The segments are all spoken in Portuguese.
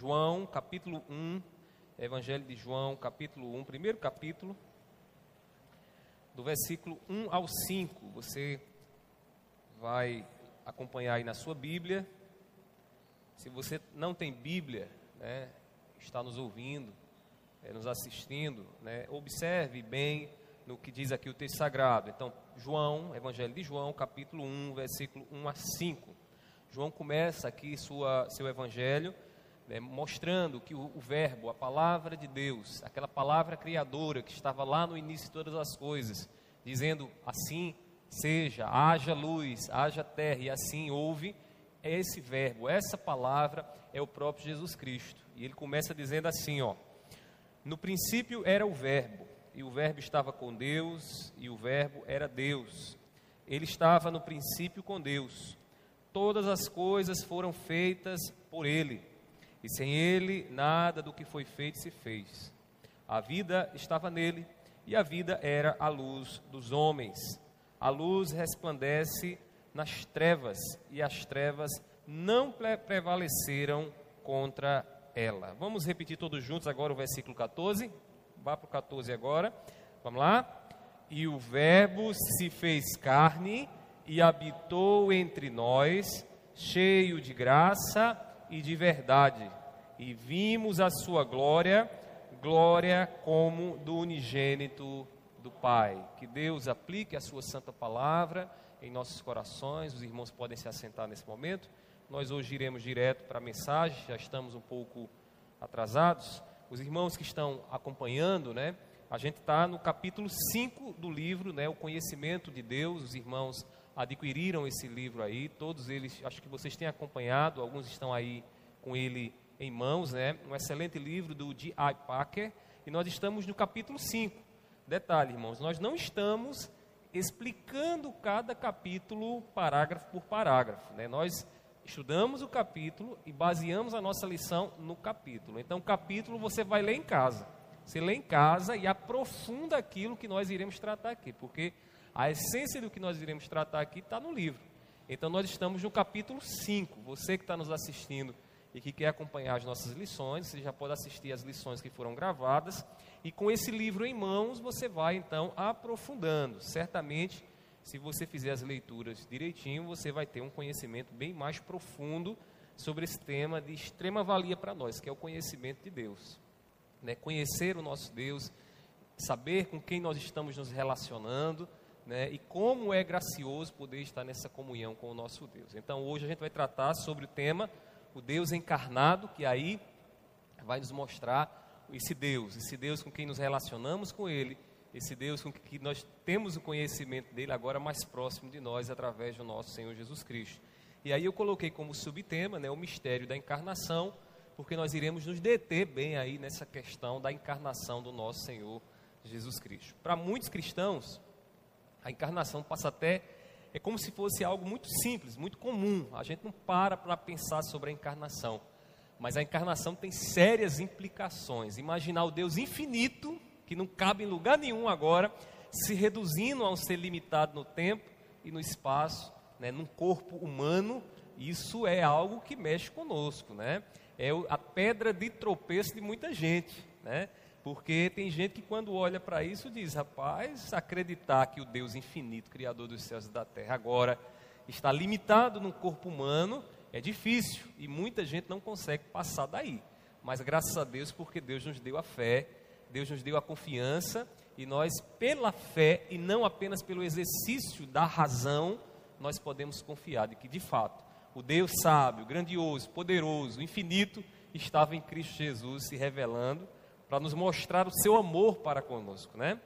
João, capítulo 1, Evangelho de João, capítulo 1, primeiro capítulo, do versículo 1 ao 5. Você vai acompanhar aí na sua Bíblia. Se você não tem Bíblia, né, está nos ouvindo, é, nos assistindo, né, observe bem no que diz aqui o texto sagrado. Então, João, Evangelho de João, capítulo 1, versículo 1 a 5. João começa aqui sua, seu evangelho né, mostrando que o, o, verbo, a palavra de Deus, aquela palavra criadora que estava lá no início de todas as coisas, dizendo assim seja, haja luz, haja terra, e assim houve, esse verbo, essa palavra é o próprio Jesus Cristo. E ele começa dizendo assim, ó: No princípio era o verbo, e o verbo estava com Deus, e o verbo era Deus. Ele estava no princípio com Deus. Todas as coisas foram feitas por ele, e sem ele nada do que foi feito se fez. A vida estava nele, e a vida era a luz dos homens. A luz resplandece nas trevas, e as trevas não prevaleceram contra ela. Vamos repetir todos juntos agora o versículo 14. Vá para o 14 agora. Vamos lá? E o Verbo se fez carne e habitou entre nós, cheio de graça e de verdade. E vimos a sua glória, glória como do unigênito do Pai. Que Deus aplique a Sua Santa Palavra em nossos corações. Os irmãos podem se assentar nesse momento. Nós hoje iremos direto para a mensagem, já estamos um pouco atrasados. Os irmãos que estão acompanhando, né? A gente está no capítulo 5 do livro, né? O conhecimento de Deus. Os irmãos adquiriram esse livro aí, todos eles, acho que vocês têm acompanhado, alguns estão aí com ele em mãos, né? Um excelente livro do D.I. Packer. E nós estamos no capítulo 5. Detalhe, irmãos, nós não estamos explicando cada capítulo parágrafo por parágrafo. Né? Nós estudamos o capítulo e baseamos a nossa lição no capítulo. Então, o capítulo você vai ler em casa. Você lê em casa e aprofunda aquilo que nós iremos tratar aqui, porque a essência do que nós iremos tratar aqui está no livro. Então, nós estamos no capítulo 5. Você que está nos assistindo e que quer acompanhar as nossas lições, você já pode assistir as lições que foram gravadas. E com esse livro em mãos, você vai então aprofundando. Certamente, se você fizer as leituras direitinho, você vai ter um conhecimento bem mais profundo sobre esse tema de extrema valia para nós, que é o conhecimento de Deus. Né? Conhecer o nosso Deus, saber com quem nós estamos nos relacionando. Né, e como é gracioso poder estar nessa comunhão com o nosso Deus. Então, hoje a gente vai tratar sobre o tema o Deus encarnado, que aí vai nos mostrar esse Deus, esse Deus com quem nos relacionamos com Ele, esse Deus com que nós temos o conhecimento dele agora mais próximo de nós através do nosso Senhor Jesus Cristo. E aí eu coloquei como subtema né, o mistério da encarnação, porque nós iremos nos deter bem aí nessa questão da encarnação do nosso Senhor Jesus Cristo. Para muitos cristãos, a encarnação passa até é como se fosse algo muito simples, muito comum. A gente não para para pensar sobre a encarnação. Mas a encarnação tem sérias implicações. Imaginar o Deus infinito, que não cabe em lugar nenhum agora, se reduzindo a um ser limitado no tempo e no espaço, né, num corpo humano, isso é algo que mexe conosco, né? É a pedra de tropeço de muita gente, né? Porque tem gente que quando olha para isso diz, rapaz, acreditar que o Deus infinito, criador dos céus e da terra, agora está limitado no corpo humano, é difícil e muita gente não consegue passar daí. Mas graças a Deus, porque Deus nos deu a fé, Deus nos deu a confiança e nós, pela fé e não apenas pelo exercício da razão, nós podemos confiar de que de fato o Deus sábio, grandioso, poderoso, infinito estava em Cristo Jesus se revelando para nos mostrar o seu amor para conosco, né?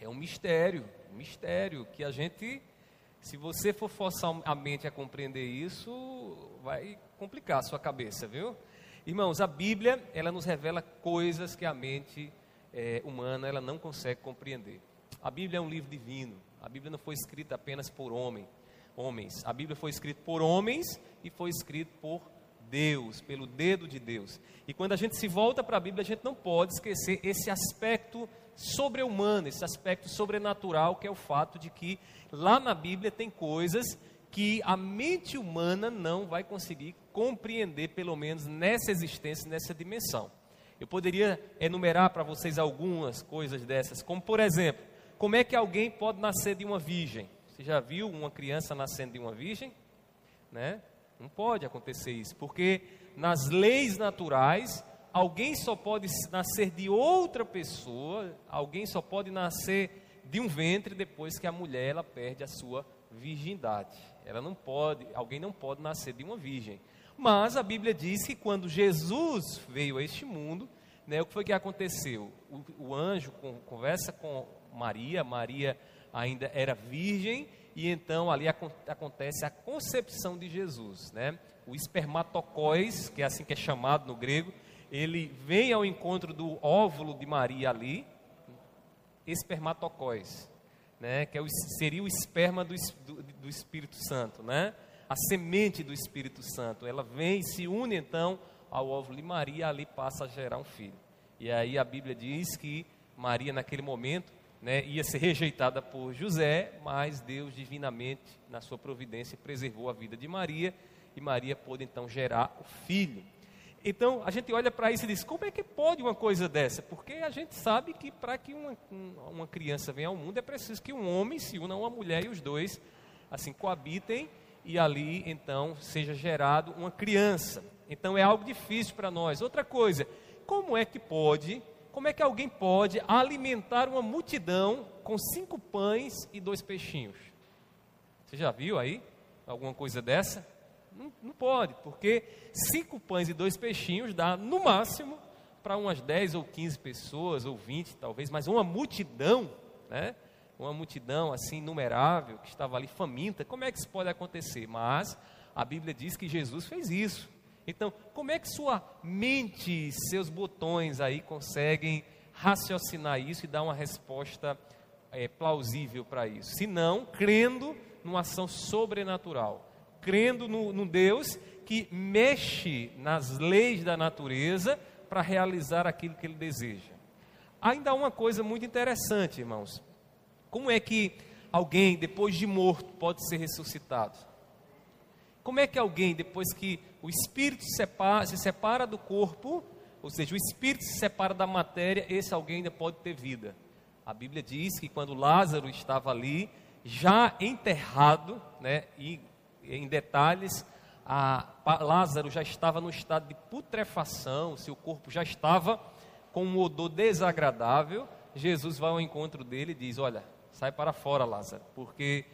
É um mistério, um mistério que a gente, se você for forçar a mente a compreender isso, vai complicar a sua cabeça, viu? Irmãos, a Bíblia, ela nos revela coisas que a mente é, humana ela não consegue compreender. A Bíblia é um livro divino. A Bíblia não foi escrita apenas por homem, homens. A Bíblia foi escrita por homens e foi escrita por Deus, pelo dedo de Deus. E quando a gente se volta para a Bíblia, a gente não pode esquecer esse aspecto sobre-humano, esse aspecto sobrenatural, que é o fato de que lá na Bíblia tem coisas que a mente humana não vai conseguir compreender, pelo menos nessa existência, nessa dimensão. Eu poderia enumerar para vocês algumas coisas dessas, como por exemplo, como é que alguém pode nascer de uma virgem? Você já viu uma criança nascendo de uma virgem? Né? Não pode acontecer isso, porque nas leis naturais, alguém só pode nascer de outra pessoa, alguém só pode nascer de um ventre depois que a mulher ela perde a sua virgindade. Ela não pode, alguém não pode nascer de uma virgem. Mas a Bíblia diz que quando Jesus veio a este mundo, né, o que foi que aconteceu? O, o anjo conversa com Maria, Maria ainda era virgem, e então ali acontece a concepção de Jesus, né? O espermatocóis, que é assim que é chamado no grego, ele vem ao encontro do óvulo de Maria ali, espermatocóis, né? Que é o, seria o esperma do, do, do Espírito Santo, né? A semente do Espírito Santo, ela vem e se une então ao óvulo de Maria, ali passa a gerar um filho. E aí a Bíblia diz que Maria naquele momento né, ia ser rejeitada por José, mas Deus divinamente, na sua providência, preservou a vida de Maria e Maria pôde então gerar o filho. Então a gente olha para isso e diz: como é que pode uma coisa dessa? Porque a gente sabe que para que uma, uma criança venha ao mundo é preciso que um homem se una a uma mulher e os dois assim coabitem e ali então seja gerado uma criança. Então é algo difícil para nós. Outra coisa, como é que pode como é que alguém pode alimentar uma multidão com cinco pães e dois peixinhos? Você já viu aí alguma coisa dessa? Não, não pode, porque cinco pães e dois peixinhos dá, no máximo, para umas 10 ou 15 pessoas, ou 20 talvez, mas uma multidão, né? Uma multidão assim inumerável que estava ali faminta, como é que isso pode acontecer? Mas a Bíblia diz que Jesus fez isso. Então, como é que sua mente, seus botões aí conseguem raciocinar isso e dar uma resposta é, plausível para isso? Se não, crendo numa ação sobrenatural, crendo no, no Deus que mexe nas leis da natureza para realizar aquilo que ele deseja. Ainda há uma coisa muito interessante, irmãos. Como é que alguém, depois de morto, pode ser ressuscitado? Como é que alguém, depois que o espírito se separa, se separa do corpo, ou seja, o espírito se separa da matéria, esse alguém ainda pode ter vida? A Bíblia diz que quando Lázaro estava ali, já enterrado, né, e em detalhes, a, Lázaro já estava no estado de putrefação, seu corpo já estava com um odor desagradável. Jesus vai ao encontro dele e diz: Olha, sai para fora, Lázaro, porque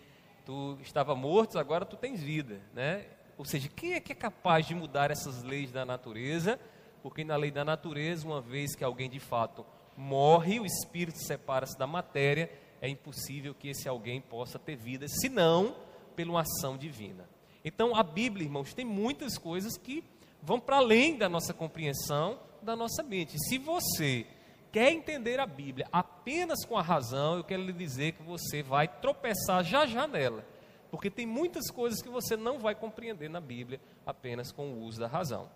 tu estava morto, agora tu tens vida, né? Ou seja, quem é que é capaz de mudar essas leis da natureza? Porque na lei da natureza, uma vez que alguém de fato morre, o espírito separa-se da matéria, é impossível que esse alguém possa ter vida, senão pela ação divina. Então, a Bíblia, irmãos, tem muitas coisas que vão para além da nossa compreensão, da nossa mente. Se você quer entender a Bíblia apenas com a razão, eu quero lhe dizer que você vai tropeçar já já nela. Porque tem muitas coisas que você não vai compreender na Bíblia apenas com o uso da razão.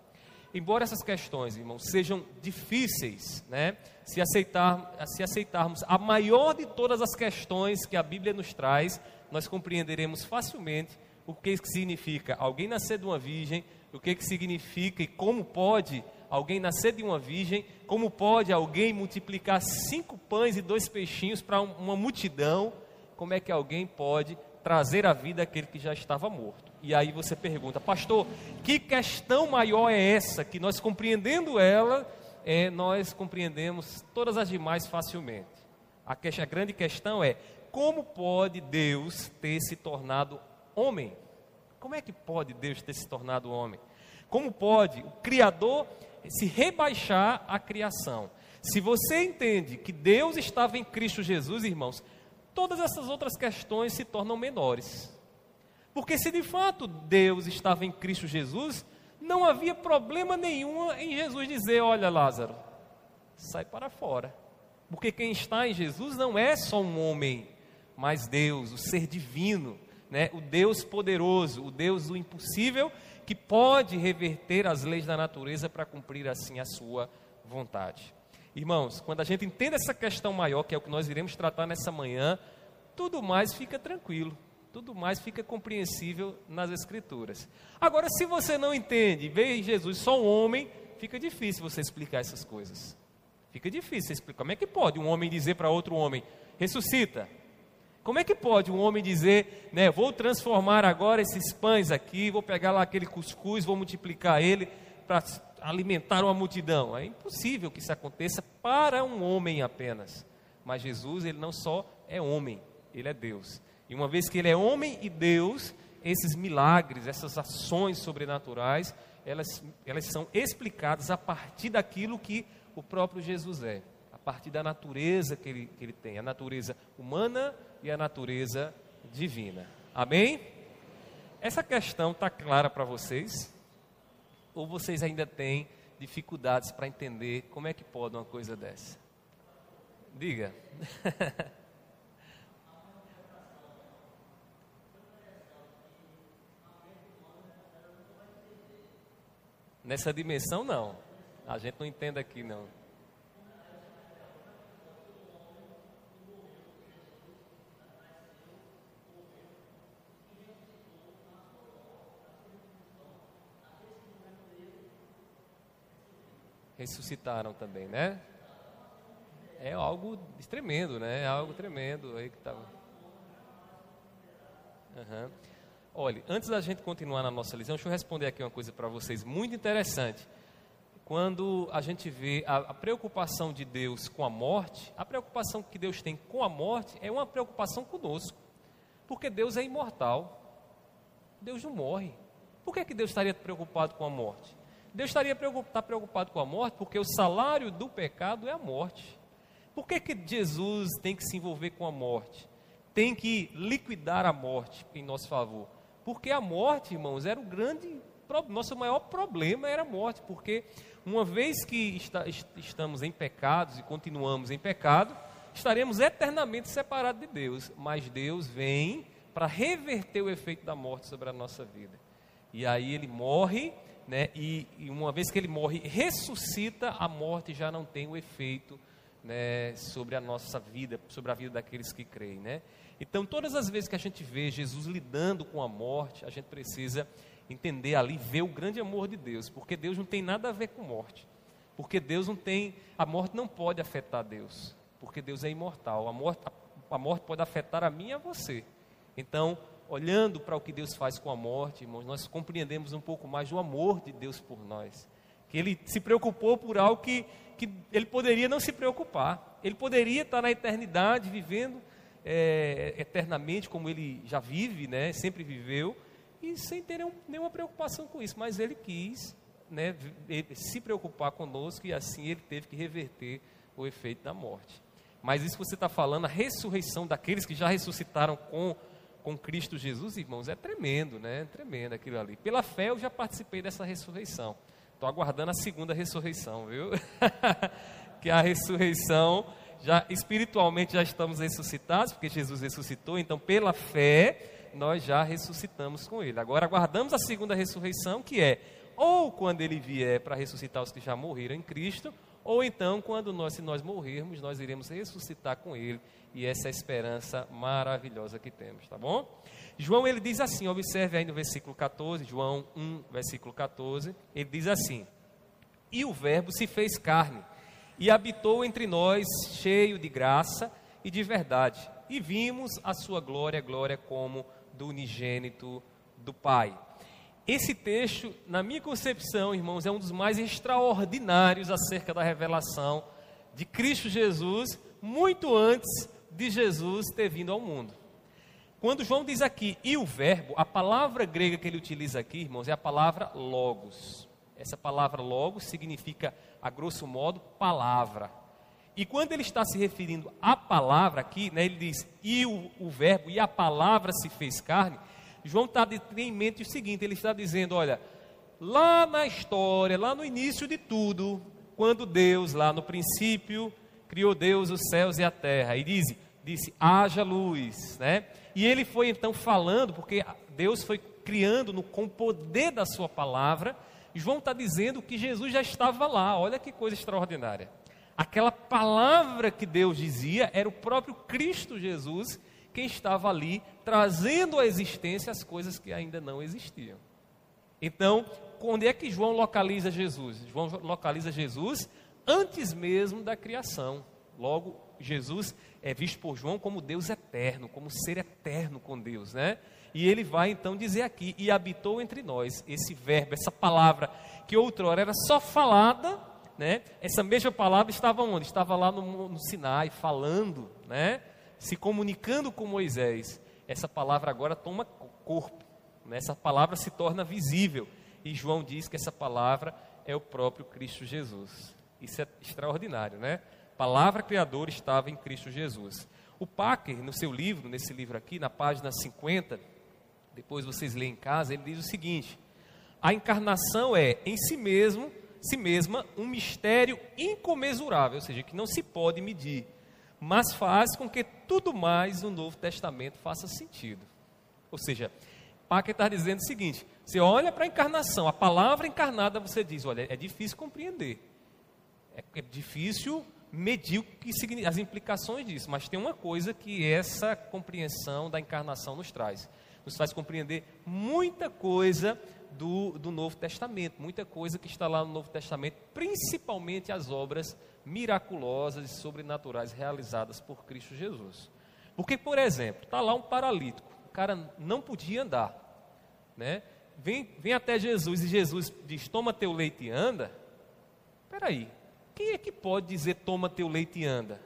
Embora essas questões, irmãos, sejam difíceis, né? Se, aceitar, se aceitarmos a maior de todas as questões que a Bíblia nos traz, nós compreenderemos facilmente o que significa alguém nascer de uma virgem, o que significa e como pode alguém nascer de uma virgem, como pode alguém multiplicar cinco pães e dois peixinhos para uma multidão, como é que alguém pode trazer à vida aquele que já estava morto? E aí você pergunta, pastor, que questão maior é essa que nós compreendendo ela, é, nós compreendemos todas as demais facilmente? A, que, a grande questão é como pode Deus ter se tornado homem? Como é que pode Deus ter se tornado homem? Como pode o Criador se rebaixar à criação. Se você entende que Deus estava em Cristo Jesus, irmãos, todas essas outras questões se tornam menores. Porque se de fato Deus estava em Cristo Jesus, não havia problema nenhum em Jesus dizer: Olha, Lázaro, sai para fora. Porque quem está em Jesus não é só um homem, mas Deus, o ser divino, né? o Deus poderoso, o Deus do impossível que pode reverter as leis da natureza para cumprir assim a sua vontade. Irmãos, quando a gente entende essa questão maior, que é o que nós iremos tratar nessa manhã, tudo mais fica tranquilo. tudo mais fica compreensível nas Escrituras. Agora, se você não entende, vê Jesus só um homem, fica difícil você explicar essas coisas. Fica difícil você explicar. Como é que pode um homem dizer para outro homem, ressuscita? Como é que pode um homem dizer, né, vou transformar agora esses pães aqui, vou pegar lá aquele cuscuz, vou multiplicar ele para alimentar uma multidão? É impossível que isso aconteça para um homem apenas. Mas Jesus, ele não só é homem, ele é Deus. E uma vez que ele é homem e Deus, esses milagres, essas ações sobrenaturais, elas, elas são explicadas a partir daquilo que o próprio Jesus é, a partir da natureza que ele, que ele tem, a natureza humana e a natureza divina. Amém? Essa questão está clara para vocês? Ou vocês ainda têm dificuldades para entender como é que pode uma coisa dessa? Diga. Nessa dimensão, não. A gente não entende aqui, não. Ressuscitaram também, né? É algo tremendo, né? É algo tremendo aí que estava. Uhum. Olha, antes da gente continuar na nossa lição, deixa eu responder aqui uma coisa para vocês muito interessante. Quando a gente vê a, a, preocupação de Deus com a morte, a preocupação que Deus tem com a morte é uma preocupação conosco. Porque Deus é imortal. Deus não morre. Por que, que Deus estaria preocupado com a morte? Deus estaria preocupado, tá preocupado com a morte porque o salário do pecado é a morte. Por que, que Jesus tem que se envolver com a morte? Tem que liquidar a morte em nosso favor? Porque a morte, irmãos, era o grande, nosso maior problema era a morte, porque uma vez que está, estamos em pecados e continuamos em pecado, estaremos eternamente separados de Deus, mas Deus vem para reverter o efeito da morte sobre a nossa vida. E aí ele morre, né, e, e uma vez que ele morre, ressuscita, a morte já não tem o efeito né, sobre a nossa vida, sobre a vida daqueles que creem, né? Então, todas as vezes que a gente vê Jesus lidando com a morte, a gente precisa entender ali, ver o grande amor de Deus, porque Deus não tem nada a ver com morte. Porque Deus não tem, a morte não pode afetar Deus, porque Deus é imortal. A morte, a, a morte pode afetar a mim e a você. Então, olhando para o que Deus faz com a morte, irmãos, nós compreendemos um pouco mais do amor de Deus por nós. Que Ele se preocupou por algo que, que Ele poderia não se preocupar. Ele poderia estar na eternidade vivendo é, eternamente, como ele já vive, né, sempre viveu, e sem ter nenhum, nenhuma preocupação com isso. Mas ele quis né, se preocupar conosco e assim ele teve que reverter o efeito da morte. Mas isso que você está falando, a ressurreição daqueles que já ressuscitaram com, com Cristo Jesus, irmãos, é tremendo, né? É tremendo aquilo ali. Pela fé eu já participei dessa ressurreição. Estou aguardando a segunda ressurreição, viu? que a ressurreição já espiritualmente já estamos ressuscitados, porque Jesus ressuscitou, então pela fé nós já ressuscitamos com ele. Agora aguardamos a segunda ressurreição, que é ou quando ele vier para ressuscitar os que já morreram em Cristo, ou então quando nós, se nós morrermos, nós iremos ressuscitar com ele, e essa é a esperança maravilhosa que temos, tá bom? João ele diz assim, observe aí no versículo 14, João 1, versículo 14, ele diz assim: "E o verbo se fez carne e habitou entre nós, cheio de graça e de verdade. E vimos a sua glória, glória como do unigênito do Pai. Esse texto, na minha concepção, irmãos, é um dos mais extraordinários acerca da revelação de Cristo Jesus, muito antes de Jesus ter vindo ao mundo. Quando João diz aqui, e o verbo, a palavra grega que ele utiliza aqui, irmãos, é a palavra logos. Essa palavra logos significa a grosso modo, palavra. E quando ele está se referindo à palavra aqui, né, ele diz, e o, o verbo, e a palavra se fez carne, João está em mente o seguinte: ele está dizendo, olha, lá na história, lá no início de tudo, quando Deus, lá no princípio, criou Deus os céus e a terra, e diz, disse, haja luz, né? E ele foi então falando, porque Deus foi criando no, com o poder da sua palavra, João está dizendo que Jesus já estava lá. Olha que coisa extraordinária. Aquela palavra que Deus dizia era o próprio Cristo Jesus quem estava ali trazendo à existência as coisas que ainda não existiam. Então, onde é que João localiza Jesus? João localiza Jesus antes mesmo da criação. Logo, Jesus é visto por João como Deus eterno, como ser eterno com Deus, né? E ele vai então dizer aqui: e habitou entre nós. Esse verbo, essa palavra que outrora era só falada, né? Essa mesma palavra estava onde? Estava lá no, no Sinai, falando, né? Se comunicando com Moisés. Essa palavra agora toma corpo, né? essa palavra se torna visível. E João diz que essa palavra é o próprio Cristo Jesus. Isso é extraordinário, né? palavra criadora estava em Cristo Jesus. O Packer, no seu livro, nesse livro aqui, na página 50, depois vocês leem em casa, ele diz o seguinte: a encarnação é em si mesmo, si mesma, um mistério incomensurável, ou seja, que não se pode medir, mas faz com que tudo mais no Novo Testamento faça sentido. Ou seja, Packer está dizendo o seguinte: você olha para a encarnação, a palavra encarnada, você diz, olha, é difícil compreender, é, é difícil medir as implicações disso, mas tem uma coisa que essa compreensão da encarnação nos traz. Nos faz compreender muita coisa do, do Novo Testamento, muita coisa que está lá no Novo Testamento, principalmente as obras miraculosas e sobrenaturais realizadas por Cristo Jesus. Porque, por exemplo, está lá um paralítico, o cara não podia andar, né? Vem, vem até Jesus e Jesus diz: Toma teu leite e anda. Espera aí, quem é que pode dizer toma teu leite e anda?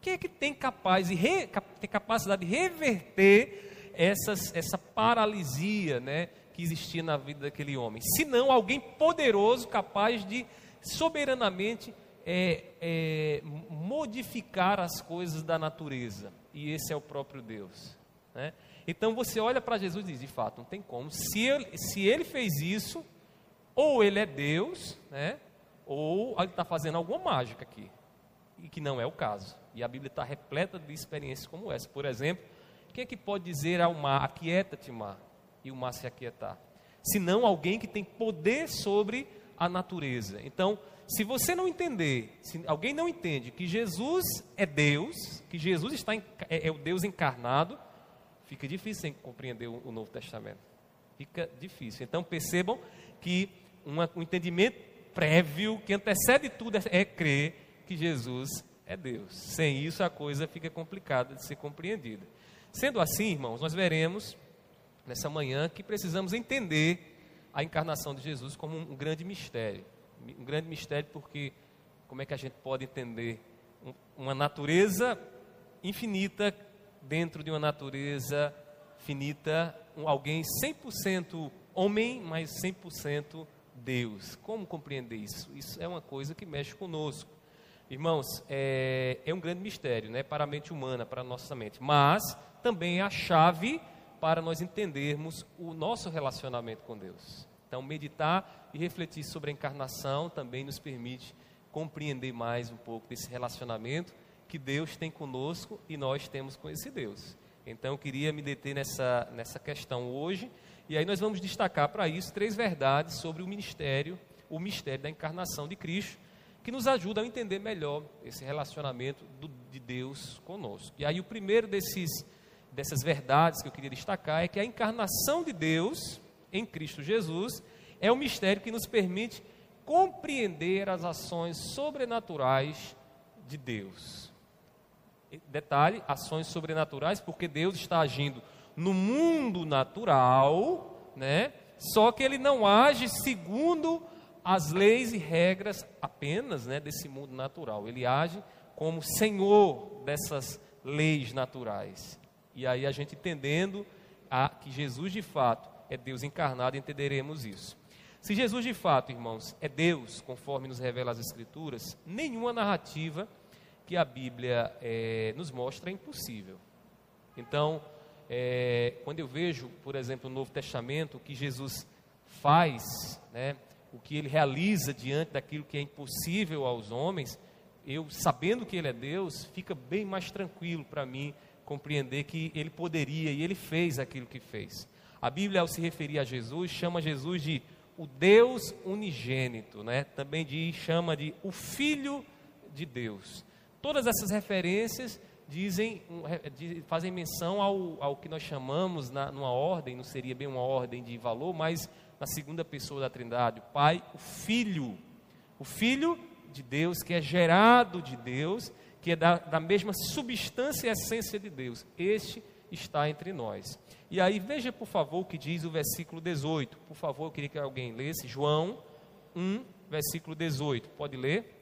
Quem é que tem, capaz de re, tem capacidade de reverter essas, essa paralisia né, que existia na vida daquele homem? Se não alguém poderoso capaz de soberanamente é, é, modificar as coisas da natureza. E esse é o próprio Deus. Né? Então você olha para Jesus e diz: de fato, não tem como. Se ele, se ele fez isso, ou ele é Deus, né? ou ele está fazendo alguma mágica aqui, e que não é o caso. E a Bíblia está repleta de experiências como essa. Por exemplo, quem é que pode dizer ao mar, aquieta-te mar, e o mar se aquietar? Senão alguém que tem poder sobre a natureza. Então, se você não entender, se alguém não entende que Jesus é Deus, que Jesus está em, é, é, o Deus encarnado, fica difícil compreender o, o, Novo Testamento. Fica difícil. Então percebam que uma, um entendimento prévio, que antecede tudo, é, é crer que Jesus é Deus. Sem isso, a coisa fica complicada de ser compreendida. Sendo assim, irmãos, nós veremos nessa manhã que precisamos entender a encarnação de Jesus como um grande mistério. Um grande mistério porque como é que a gente pode entender uma natureza infinita dentro de uma natureza finita, um, alguém 100% homem, mas 100% Deus. Como compreender isso? Isso é uma coisa que mexe conosco. Irmãos, é, é um grande mistério, né, para a mente humana, para a nossa mente, mas também é a chave para nós entendermos o nosso relacionamento com Deus. Então, meditar e refletir sobre a encarnação também nos permite compreender mais um pouco desse relacionamento que Deus tem conosco e nós temos com esse Deus. Então, eu queria me deter nessa, nessa questão hoje e aí nós vamos destacar para isso três verdades sobre o ministério, o mistério da encarnação de Cristo, que nos ajuda a entender melhor esse relacionamento do, de Deus conosco. E aí o primeiro desses, dessas verdades que eu queria destacar é que a encarnação de Deus em Cristo Jesus é o mistério que nos permite compreender as ações sobrenaturais de Deus. Detalhe, ações sobrenaturais, porque Deus está agindo no mundo natural, né? Só que ele não age segundo as leis e regras apenas, né, desse mundo natural. Ele age como senhor dessas leis naturais. E aí a gente entendendo a, que Jesus de fato é Deus encarnado, entenderemos isso. Se Jesus de fato, irmãos, é Deus, conforme nos revela as Escrituras, nenhuma narrativa que a Bíblia é, nos mostra é impossível. Então, é, quando eu vejo, por exemplo, no Novo Testamento, o que Jesus faz, né, o que ele realiza diante daquilo que é impossível aos homens, eu, sabendo que ele é Deus, fica bem mais tranquilo para mim compreender que ele poderia e ele fez aquilo que fez. A Bíblia, ao se referir a Jesus, chama Jesus de o Deus unigênito, né? também diz, chama de o Filho de Deus. Todas essas referências dizem, fazem menção ao, ao que nós chamamos, na, numa ordem, não seria bem uma ordem de valor, mas na segunda pessoa da Trindade, o Pai, o Filho. O Filho de Deus, que é gerado de Deus, que é da, da mesma substância e essência de Deus. Este está entre nós. E aí, veja, por favor, o que diz o versículo 18. Por favor, eu queria que alguém lesse. João 1, versículo 18. Pode ler?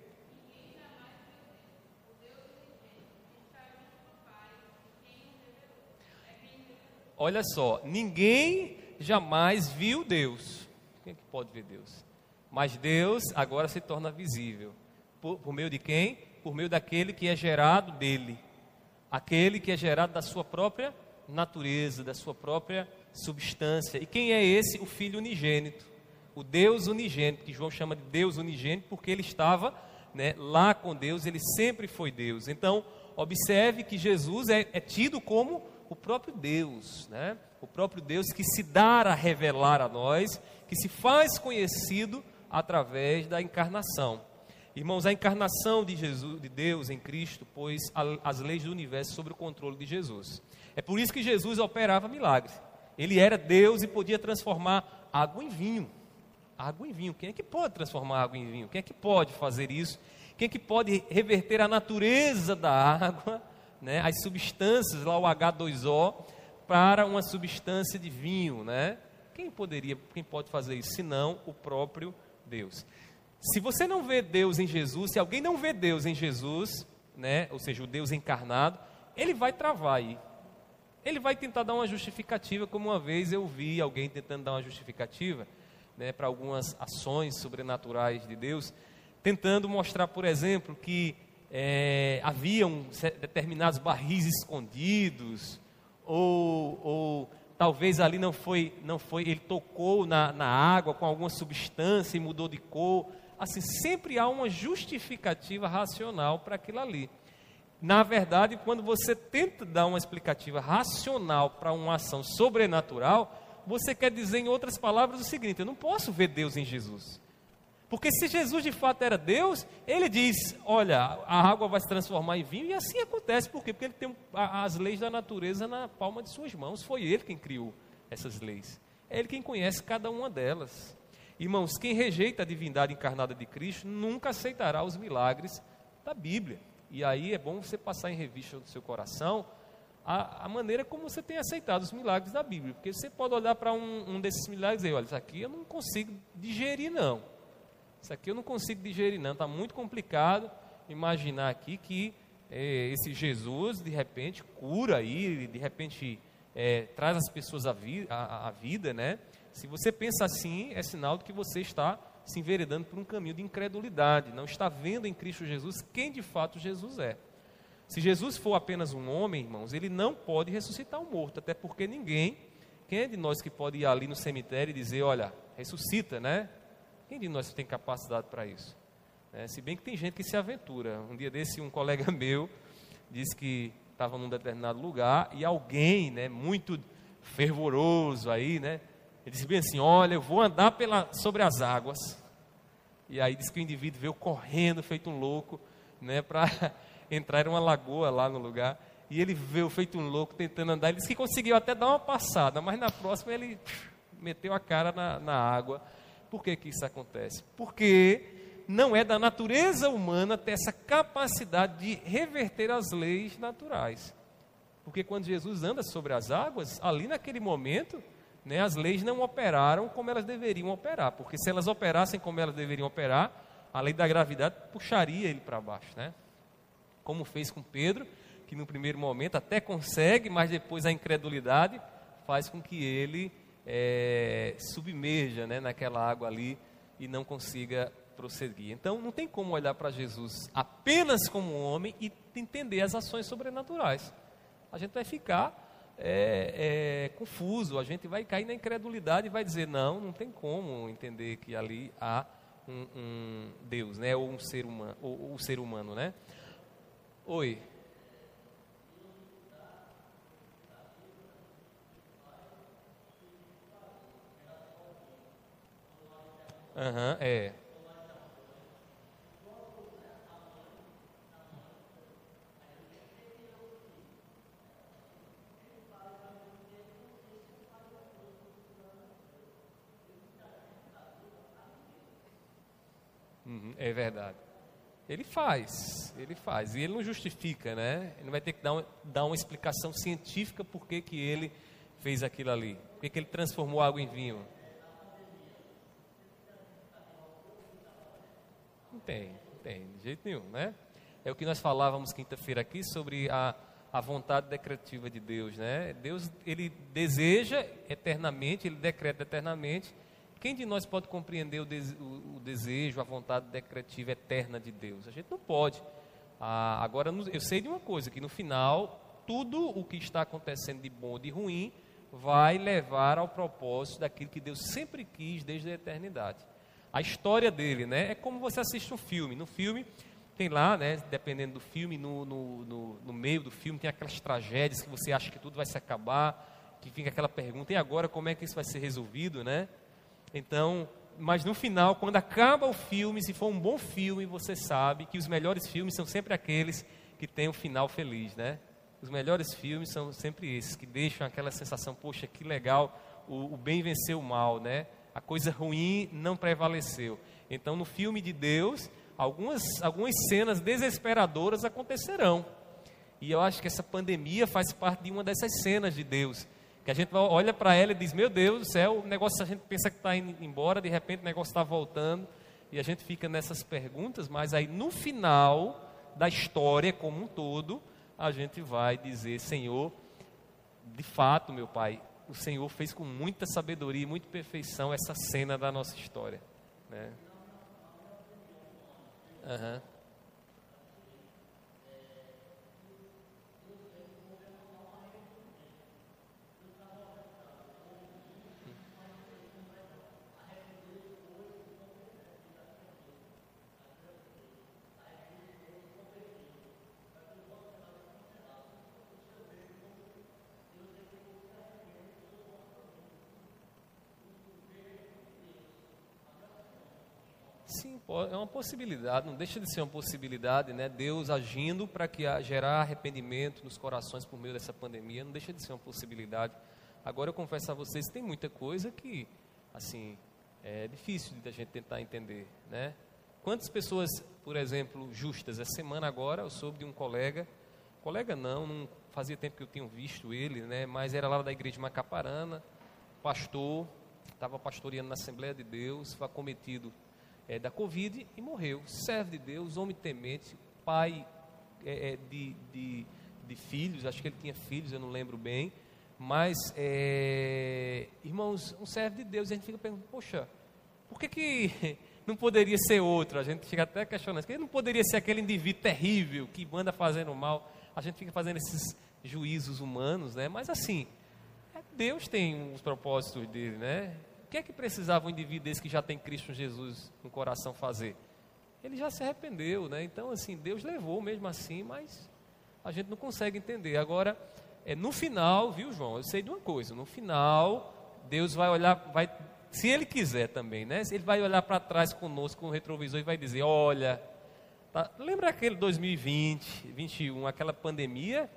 Olha só, ninguém jamais viu Deus. Quem é que pode ver Deus? Mas Deus agora se torna visível. Por, por meio de quem? Por meio daquele que é gerado dele. Aquele que é gerado da sua própria natureza, da sua própria substância. E quem é esse? O Filho unigênito. O Deus unigênito, que João chama de Deus unigênito, porque ele estava né, lá com Deus, ele sempre foi Deus. Então, observe que Jesus é, é tido como o próprio Deus, né? o próprio Deus que se dá a revelar a nós, que se faz conhecido através da encarnação. Irmãos, a encarnação de Jesus, de Deus em Cristo, pôs as leis do universo sob o controle de Jesus. É por isso que Jesus operava milagres. Ele era Deus e podia transformar água em vinho. Água em vinho. Quem é que pode transformar água em vinho? Quem é que pode fazer isso? Quem é que pode reverter a natureza da água né, as substâncias, lá o H2O, para uma substância de vinho, né? Quem poderia, quem pode fazer isso, senão o próprio Deus? Se você não vê Deus em Jesus, se alguém não vê Deus em Jesus, né, ou seja, o Deus encarnado, ele vai travar aí. Ele vai tentar dar uma justificativa, como uma vez eu vi alguém tentando dar uma justificativa né, para algumas ações sobrenaturais de Deus, tentando mostrar, por exemplo, que é, haviam determinados barris escondidos, ou, ou, talvez ali não foi, não foi ele tocou na, na água com alguma substância e mudou de cor. Assim, sempre há uma justificativa racional para aquilo ali. Na verdade, quando você tenta dar uma explicativa racional para uma ação sobrenatural, você quer dizer, em outras palavras, o seguinte: eu não posso ver Deus em Jesus. Porque se Jesus de fato era Deus, ele diz: olha, a água vai se transformar em vinho, e assim acontece. Por quê? Porque ele tem as leis da natureza na palma de suas mãos. Foi ele quem criou essas leis. É ele quem conhece cada uma delas. Irmãos, quem rejeita a divindade encarnada de Cristo nunca aceitará os milagres da Bíblia. E aí é bom você passar em revista no seu coração a, a maneira como você tem aceitado os milagres da Bíblia. Porque você pode olhar para um, um desses milagres e dizer: olha, isso aqui eu não consigo digerir, não. Isso aqui eu não consigo digerir, não. Está muito complicado imaginar aqui que é, esse Jesus, de repente, cura aí, de repente, é, traz as pessoas à, vi à vida, né? Se você pensa assim, é sinal de que você está se enveredando por um caminho de incredulidade, não está vendo em Cristo Jesus quem de fato Jesus é. Se Jesus for apenas um homem, irmãos, ele não pode ressuscitar um morto, até porque ninguém, quem é de nós que pode ir ali no cemitério e dizer, olha, ressuscita, né? Quem de nós tem capacidade para isso? É, se bem que tem gente que se aventura. Um dia desse, um colega meu disse que estava num determinado lugar e alguém, né, muito fervoroso aí, né, ele disse bem assim: Olha, eu vou andar pela, sobre as águas. E aí disse que o indivíduo veio correndo, feito um louco, né, para entrar em uma lagoa lá no lugar. E ele veio feito um louco tentando andar. Ele disse que conseguiu até dar uma passada, mas na próxima ele meteu a cara na, na água por que, que isso acontece? Porque não é da natureza humana ter essa capacidade de reverter as leis naturais. Porque quando Jesus anda sobre as águas, ali naquele momento, né, as leis não operaram como elas deveriam operar. Porque se elas operassem como elas deveriam operar, a lei da gravidade puxaria ele para baixo. Né? Como fez com Pedro, que no primeiro momento até consegue, mas depois a incredulidade faz com que ele é, submerja né, naquela água ali e não consiga prosseguir. Então, não tem como olhar para Jesus apenas como homem e entender as ações sobrenaturais. A gente vai ficar é, é, confuso, a gente vai cair na incredulidade e vai dizer: não, não tem como entender que ali há um, um Deus, né, ou um ser humano, ou, ou ser humano, né? Oi. Aham, uhum, é. É verdade. Ele faz, ele faz. E ele não justifica, né? Ele vai ter que dar, uma, dar uma explicação científica por que, que ele fez aquilo ali. Por que, que ele transformou água em vinho. Não tem, não tem, de jeito nenhum, né? É o que nós falávamos quinta-feira aqui sobre a, a vontade decretiva de Deus, né? Deus, ele deseja eternamente, ele decreta eternamente, quem de nós pode compreender o, o, o desejo, a vontade decretiva eterna de Deus? A gente não pode. Ah, agora, eu sei de uma coisa, que no final, tudo o que está acontecendo de bom ou de ruim vai levar ao propósito daquilo que Deus sempre quis desde a eternidade. A história dele, né? É como você assiste um filme. No filme, tem lá, né, dependendo do filme, no, no, no, no, meio do filme tem aquelas tragédias que você acha que tudo vai se acabar, que fica aquela pergunta, e agora como é que isso vai ser resolvido, né? Então, mas no final, quando acaba o filme, se for um bom filme, você sabe que os melhores filmes são sempre aqueles que têm um final feliz, né? Os melhores filmes são sempre esses, que deixam aquela sensação, poxa, que legal, o, o bem venceu o mal, né? A coisa ruim não prevaleceu. Então, no filme de Deus, algumas, algumas cenas desesperadoras acontecerão. E eu acho que essa pandemia faz parte de uma dessas cenas de Deus que a gente olha para ela e diz: Meu Deus do céu, o negócio a gente pensa que está indo embora, de repente o negócio está voltando, e a gente fica nessas perguntas, mas aí no final da história como um todo, a gente vai dizer: Senhor, de fato, meu Pai, o Senhor fez com muita sabedoria e muita perfeição essa cena da nossa história. Né? Uhum. Sim, é uma possibilidade, não deixa de ser uma possibilidade, né? Deus agindo para que gerar arrependimento nos corações por meio dessa pandemia, não deixa de ser uma possibilidade. Agora eu confesso a vocês, tem muita coisa que, assim, é difícil de a gente tentar entender, né? Quantas pessoas, por exemplo, justas, essa semana agora eu soube de um colega, colega não, não fazia tempo que eu tinha visto ele, né? Mas era lá da igreja de Macaparana, pastor, estava pastoreando na Assembleia de Deus, foi acometido é, da Covid e morreu. Servo de Deus, homem temente, pai é, é, de, de, de, filhos, acho que ele tinha filhos, eu não lembro bem. Mas, é, irmãos, um servo de Deus, a gente fica pensando, poxa, por que, que não poderia ser outro? A gente fica até questionando, que não poderia ser aquele indivíduo terrível que manda fazendo mal? A gente fica fazendo esses juízos humanos, né? Mas assim, Deus tem os propósitos dele, né? Que é que precisava um indivíduo desse que já tem Cristo Jesus no coração fazer? Ele já se arrependeu, né? Então, assim, Deus levou mesmo assim, mas a gente não consegue entender. Agora, é no final, viu, João? Eu sei de uma coisa: no final, Deus vai olhar, vai, se Ele quiser também, né? Ele vai olhar para trás conosco com o retrovisor e vai dizer: Olha, tá, lembra aquele 2020, 2021, aquela pandemia?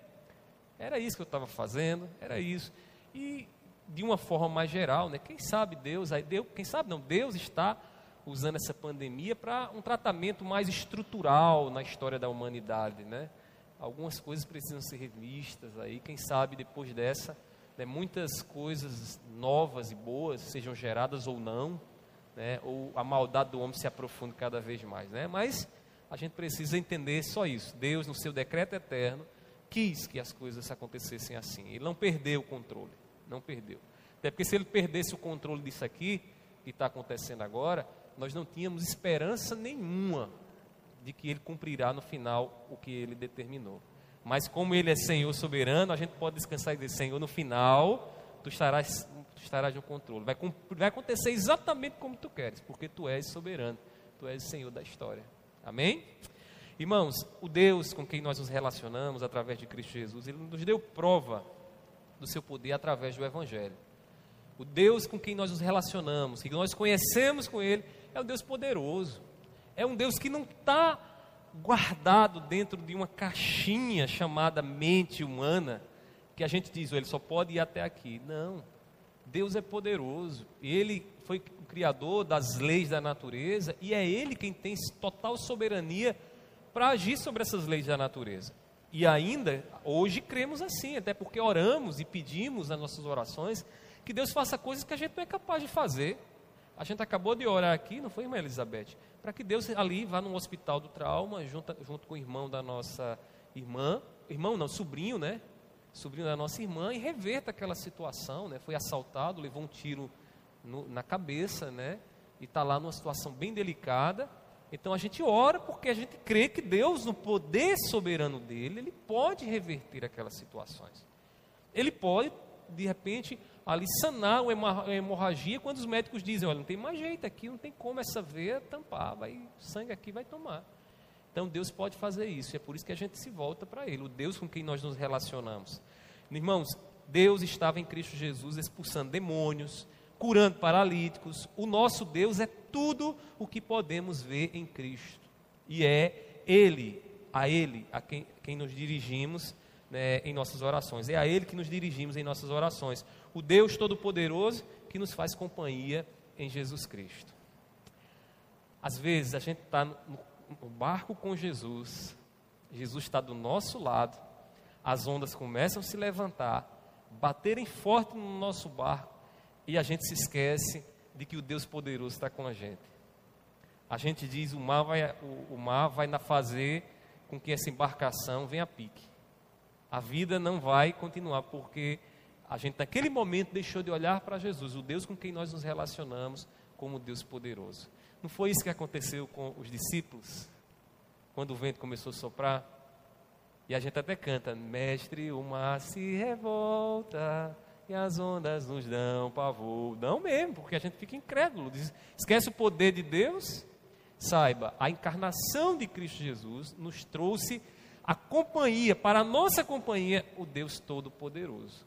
Era isso que eu estava fazendo, era isso. E de uma forma mais geral, né? Quem sabe Deus, aí Deus, quem sabe não, Deus está usando essa pandemia para um tratamento mais estrutural na história da humanidade, né? Algumas coisas precisam ser revistas aí, quem sabe depois dessa, né, muitas coisas novas e boas sejam geradas ou não, né? Ou a maldade do homem se aprofunde cada vez mais, né? Mas a gente precisa entender só isso. Deus, no seu decreto eterno, quis que as coisas acontecessem assim. Ele não perdeu o controle não perdeu. Até porque se ele perdesse o controle disso aqui, que está acontecendo agora, nós não tínhamos esperança nenhuma de que ele cumprirá no final o que ele determinou. Mas como ele é Senhor soberano, a gente pode descansar e dizer, Senhor, no final, tu estarás, tu estarás no controle. Vai, vai acontecer exatamente como tu queres, porque tu és soberano, tu és Senhor da história. Amém? Irmãos, o Deus com quem nós nos relacionamos através de Cristo Jesus, ele nos deu prova do seu poder através do Evangelho. O Deus com quem nós nos relacionamos, que nós conhecemos com Ele, é um Deus poderoso. É um Deus que não está guardado dentro de uma caixinha chamada mente humana, que a gente diz, oh, ele só pode ir até aqui. Não. Deus é poderoso. Ele foi o criador das leis da natureza e é Ele quem tem total soberania para agir sobre essas leis da natureza. E ainda, hoje cremos assim, até porque oramos e pedimos nas nossas orações que Deus faça coisas que a gente não é capaz de fazer. A gente acabou de orar aqui, não foi, irmã Elizabeth? Para que Deus ali vá no hospital do trauma, junto, junto com o irmão da nossa irmã, irmão não, sobrinho, né? Sobrinho da nossa irmã, e reverta aquela situação, né? Foi assaltado, levou um tiro no, na cabeça, né? E está lá numa situação bem delicada. Então a gente ora porque a gente crê que Deus, no poder soberano dele, ele pode reverter aquelas situações. Ele pode, de repente, ali sanar uma hemorragia quando os médicos dizem, olha, não tem mais jeito aqui, não tem como essa veia tampar, vai, sangue aqui vai tomar. Então Deus pode fazer isso, e é por isso que a gente se volta para Ele, o Deus com quem nós nos relacionamos. Irmãos, Deus estava em Cristo Jesus expulsando demônios, curando paralíticos. O nosso Deus é tudo o que podemos ver em Cristo. E é Ele, a Ele, a quem, quem nos dirigimos né, em nossas orações. É a Ele que nos dirigimos em nossas orações. O Deus Todo-Poderoso que nos faz companhia em Jesus Cristo. Às vezes a gente está no, no barco com Jesus, Jesus está do nosso lado, as ondas começam a se levantar, baterem forte no nosso barco, e a gente se esquece de que o Deus poderoso está com a gente. A gente diz o mar vai, o, o mar vai fazer com que essa embarcação venha a pique. A vida não vai continuar porque a gente naquele momento deixou de olhar para Jesus, o Deus com quem nós nos relacionamos como Deus poderoso. Não foi isso que aconteceu com os discípulos quando o vento começou a soprar? E a gente até canta: Mestre, o mar se revolta e as ondas nos dão pavor. Não mesmo, porque a gente fica incrédulo. Diz, esquece o poder de Deus. Saiba, a encarnação de Cristo Jesus nos trouxe a companhia, para a nossa companhia, o Deus Todo-Poderoso.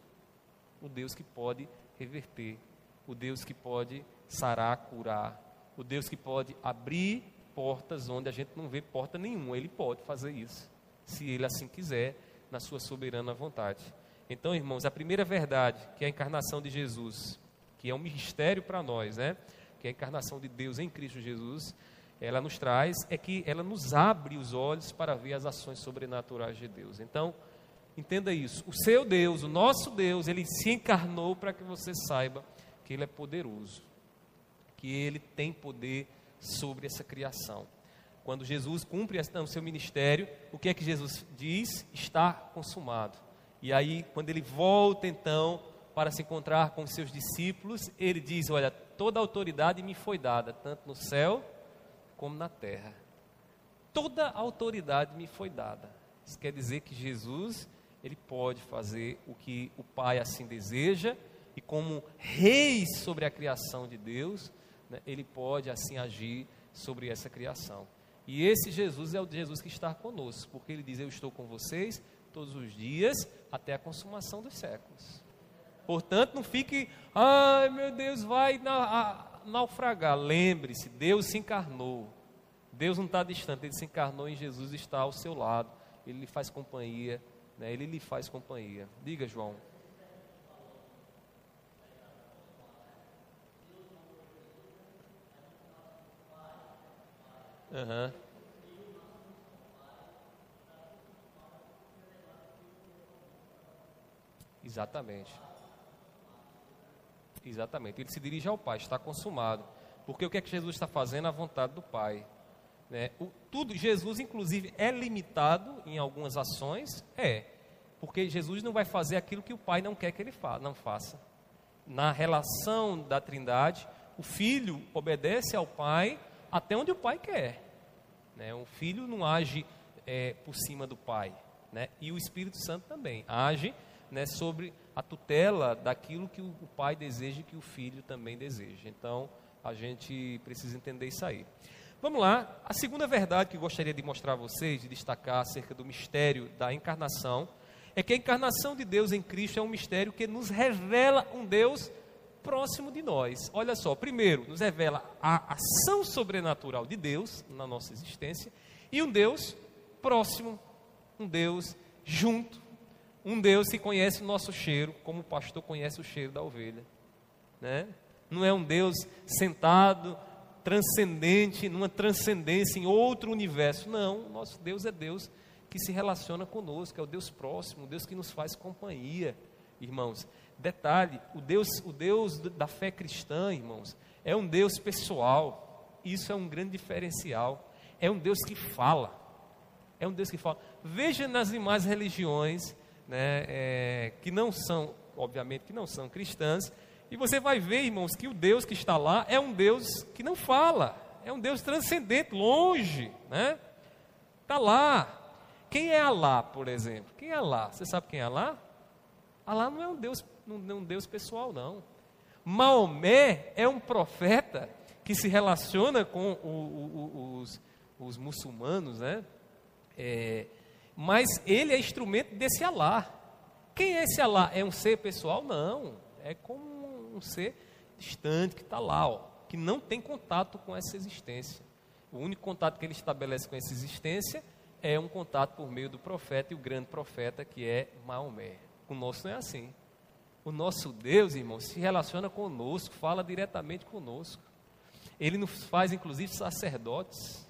O Deus que pode reverter, o Deus que pode sarar, curar, o Deus que pode abrir portas onde a gente não vê porta nenhuma. Ele pode fazer isso, se ele assim quiser, na sua soberana vontade. Então, irmãos, a primeira verdade, que é a encarnação de Jesus, que é um mistério para nós, né? Que é a encarnação de Deus em Cristo Jesus, ela nos traz é que ela nos abre os olhos para ver as ações sobrenaturais de Deus. Então, entenda isso. O seu Deus, o nosso Deus, ele se encarnou para que você saiba que ele é poderoso, que ele tem poder sobre essa criação. Quando Jesus cumpre o seu ministério, o que é que Jesus diz? Está consumado. E aí, quando ele volta então para se encontrar com seus discípulos, ele diz: Olha, toda a autoridade me foi dada, tanto no céu como na terra. Toda a autoridade me foi dada. Isso quer dizer que Jesus, ele pode fazer o que o Pai assim deseja, e como rei sobre a criação de Deus, né, ele pode assim agir sobre essa criação. E esse Jesus é o Jesus que está conosco, porque ele diz: Eu estou com vocês todos os dias até a consumação dos séculos. Portanto, não fique, ai meu Deus, vai na, naufragar. Lembre-se, Deus se encarnou. Deus não está distante, Ele se encarnou em Jesus está ao seu lado. Ele lhe faz companhia, né? Ele lhe faz companhia. Diga, João. Uhum. Exatamente. Exatamente. Ele se dirige ao Pai, está consumado. Porque o que é que Jesus está fazendo? A vontade do Pai. Né? O, tudo, Jesus, inclusive, é limitado em algumas ações? É. Porque Jesus não vai fazer aquilo que o Pai não quer que ele fa não faça. Na relação da Trindade, o Filho obedece ao Pai até onde o Pai quer. Né? O Filho não age é, por cima do Pai. Né? E o Espírito Santo também age né, sobre a tutela daquilo que o pai deseja e que o filho também deseja. Então, a gente precisa entender isso aí. Vamos lá, a segunda verdade que eu gostaria de mostrar a vocês, de destacar acerca do mistério da encarnação, é que a encarnação de Deus em Cristo é um mistério que nos revela um Deus próximo de nós. Olha só, primeiro, nos revela a ação sobrenatural de Deus na nossa existência e um Deus próximo, um Deus junto, um Deus que conhece o nosso cheiro, como o pastor conhece o cheiro da ovelha. né? não é um Deus sentado, transcendente, numa transcendência em outro universo. Não, nosso Deus é Deus que se relaciona conosco, é o Deus próximo, o Deus que nos faz companhia, irmãos. Detalhe, o Deus, o Deus da fé cristã, irmãos, é um Deus pessoal. Isso é um grande diferencial. É um Deus que fala. É um Deus que fala. Veja nas demais religiões, né, é, que não são, obviamente, que não são cristãs, e você vai ver, irmãos, que o Deus que está lá é um Deus que não fala, é um Deus transcendente, longe, né? Está lá. Quem é Alá, por exemplo? Quem é Alá? Você sabe quem é Alá? Alá não é um Deus, não é um Deus pessoal, não. Maomé é um profeta que se relaciona com o, o, os, os, muçulmanos, né? É, mas ele é instrumento desse Alá. Quem é esse Alá? É um ser pessoal? Não. É como um ser distante que está lá, ó, que não tem contato com essa existência. O único contato que ele estabelece com essa existência é um contato por meio do profeta e o grande profeta que é Maomé. O nosso não é assim. O nosso Deus, irmão, se relaciona conosco, fala diretamente conosco. Ele nos faz, inclusive, sacerdotes.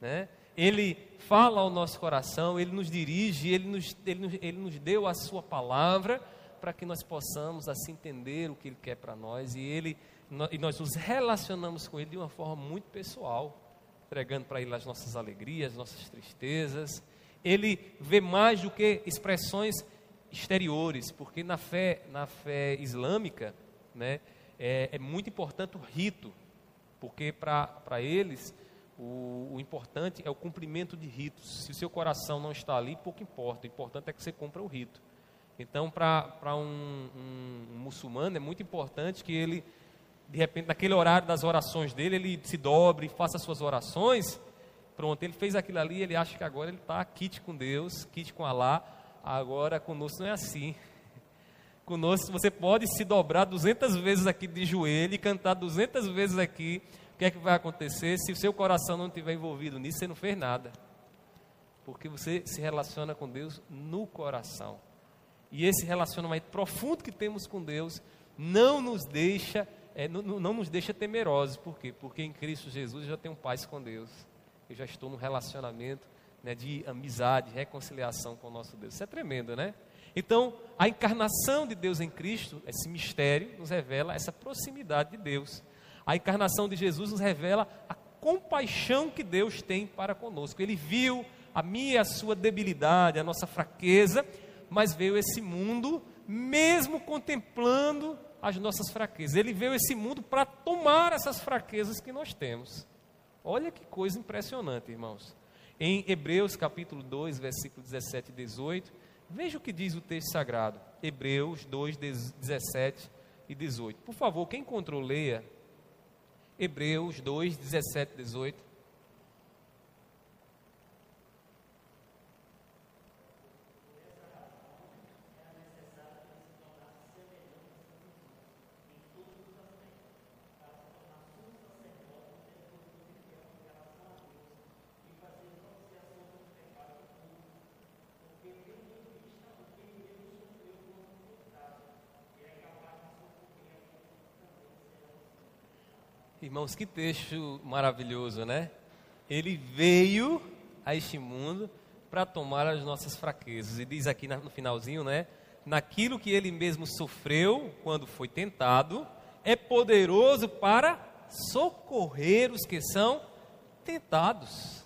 Né? Ele fala ao nosso coração, Ele nos dirige, Ele nos, ele nos, ele nos deu a Sua palavra para que nós possamos assim entender o que Ele quer para nós e, ele, e nós nos relacionamos com Ele de uma forma muito pessoal, entregando para Ele as nossas alegrias, as nossas tristezas. Ele vê mais do que expressões exteriores, porque na fé, na fé islâmica, né, é, é muito importante o rito, porque para eles o, o, importante é o cumprimento de ritos. Se o seu coração não está ali, pouco importa. O importante é que você cumpra o rito. Então, para um, um, um, muçulmano, é muito importante que ele, de repente, naquele horário das orações dele, ele se dobre, faça as suas orações. Pronto, ele fez aquilo ali, ele acha que agora ele está kit com Deus, kit com Alá. Agora, conosco não é assim. Conosco, você pode se dobrar 200 vezes aqui de joelho e cantar 200 vezes aqui que é que vai acontecer se o seu coração não estiver envolvido nisso? Você não fez nada. Porque você se relaciona com Deus no coração. E esse relacionamento profundo que temos com Deus não nos deixa, é, não, não, nos deixa temerosos. Por quê? Porque em Cristo Jesus eu já tenho paz com Deus. Eu já estou num relacionamento né, de amizade, reconciliação com o nosso Deus. Isso é tremendo, né? Então, a encarnação de Deus em Cristo, esse mistério, nos revela essa proximidade de Deus. A encarnação de Jesus nos revela a compaixão que Deus tem para conosco. Ele viu a minha e a sua debilidade, a nossa fraqueza, mas veio esse mundo mesmo contemplando as nossas fraquezas. Ele veio esse mundo para tomar essas fraquezas que nós temos. Olha que coisa impressionante, irmãos. Em Hebreus capítulo 2, versículo 17 e 18, veja o que diz o texto sagrado. Hebreus 2, 17 e 18. Por favor, quem encontrou, leia Hebreus 2, 17 e 18. Irmãos, que texto maravilhoso, né? Ele veio a este mundo para tomar as nossas fraquezas. E diz aqui no finalzinho, né? Naquilo que ele mesmo sofreu quando foi tentado, é poderoso para socorrer os que são tentados.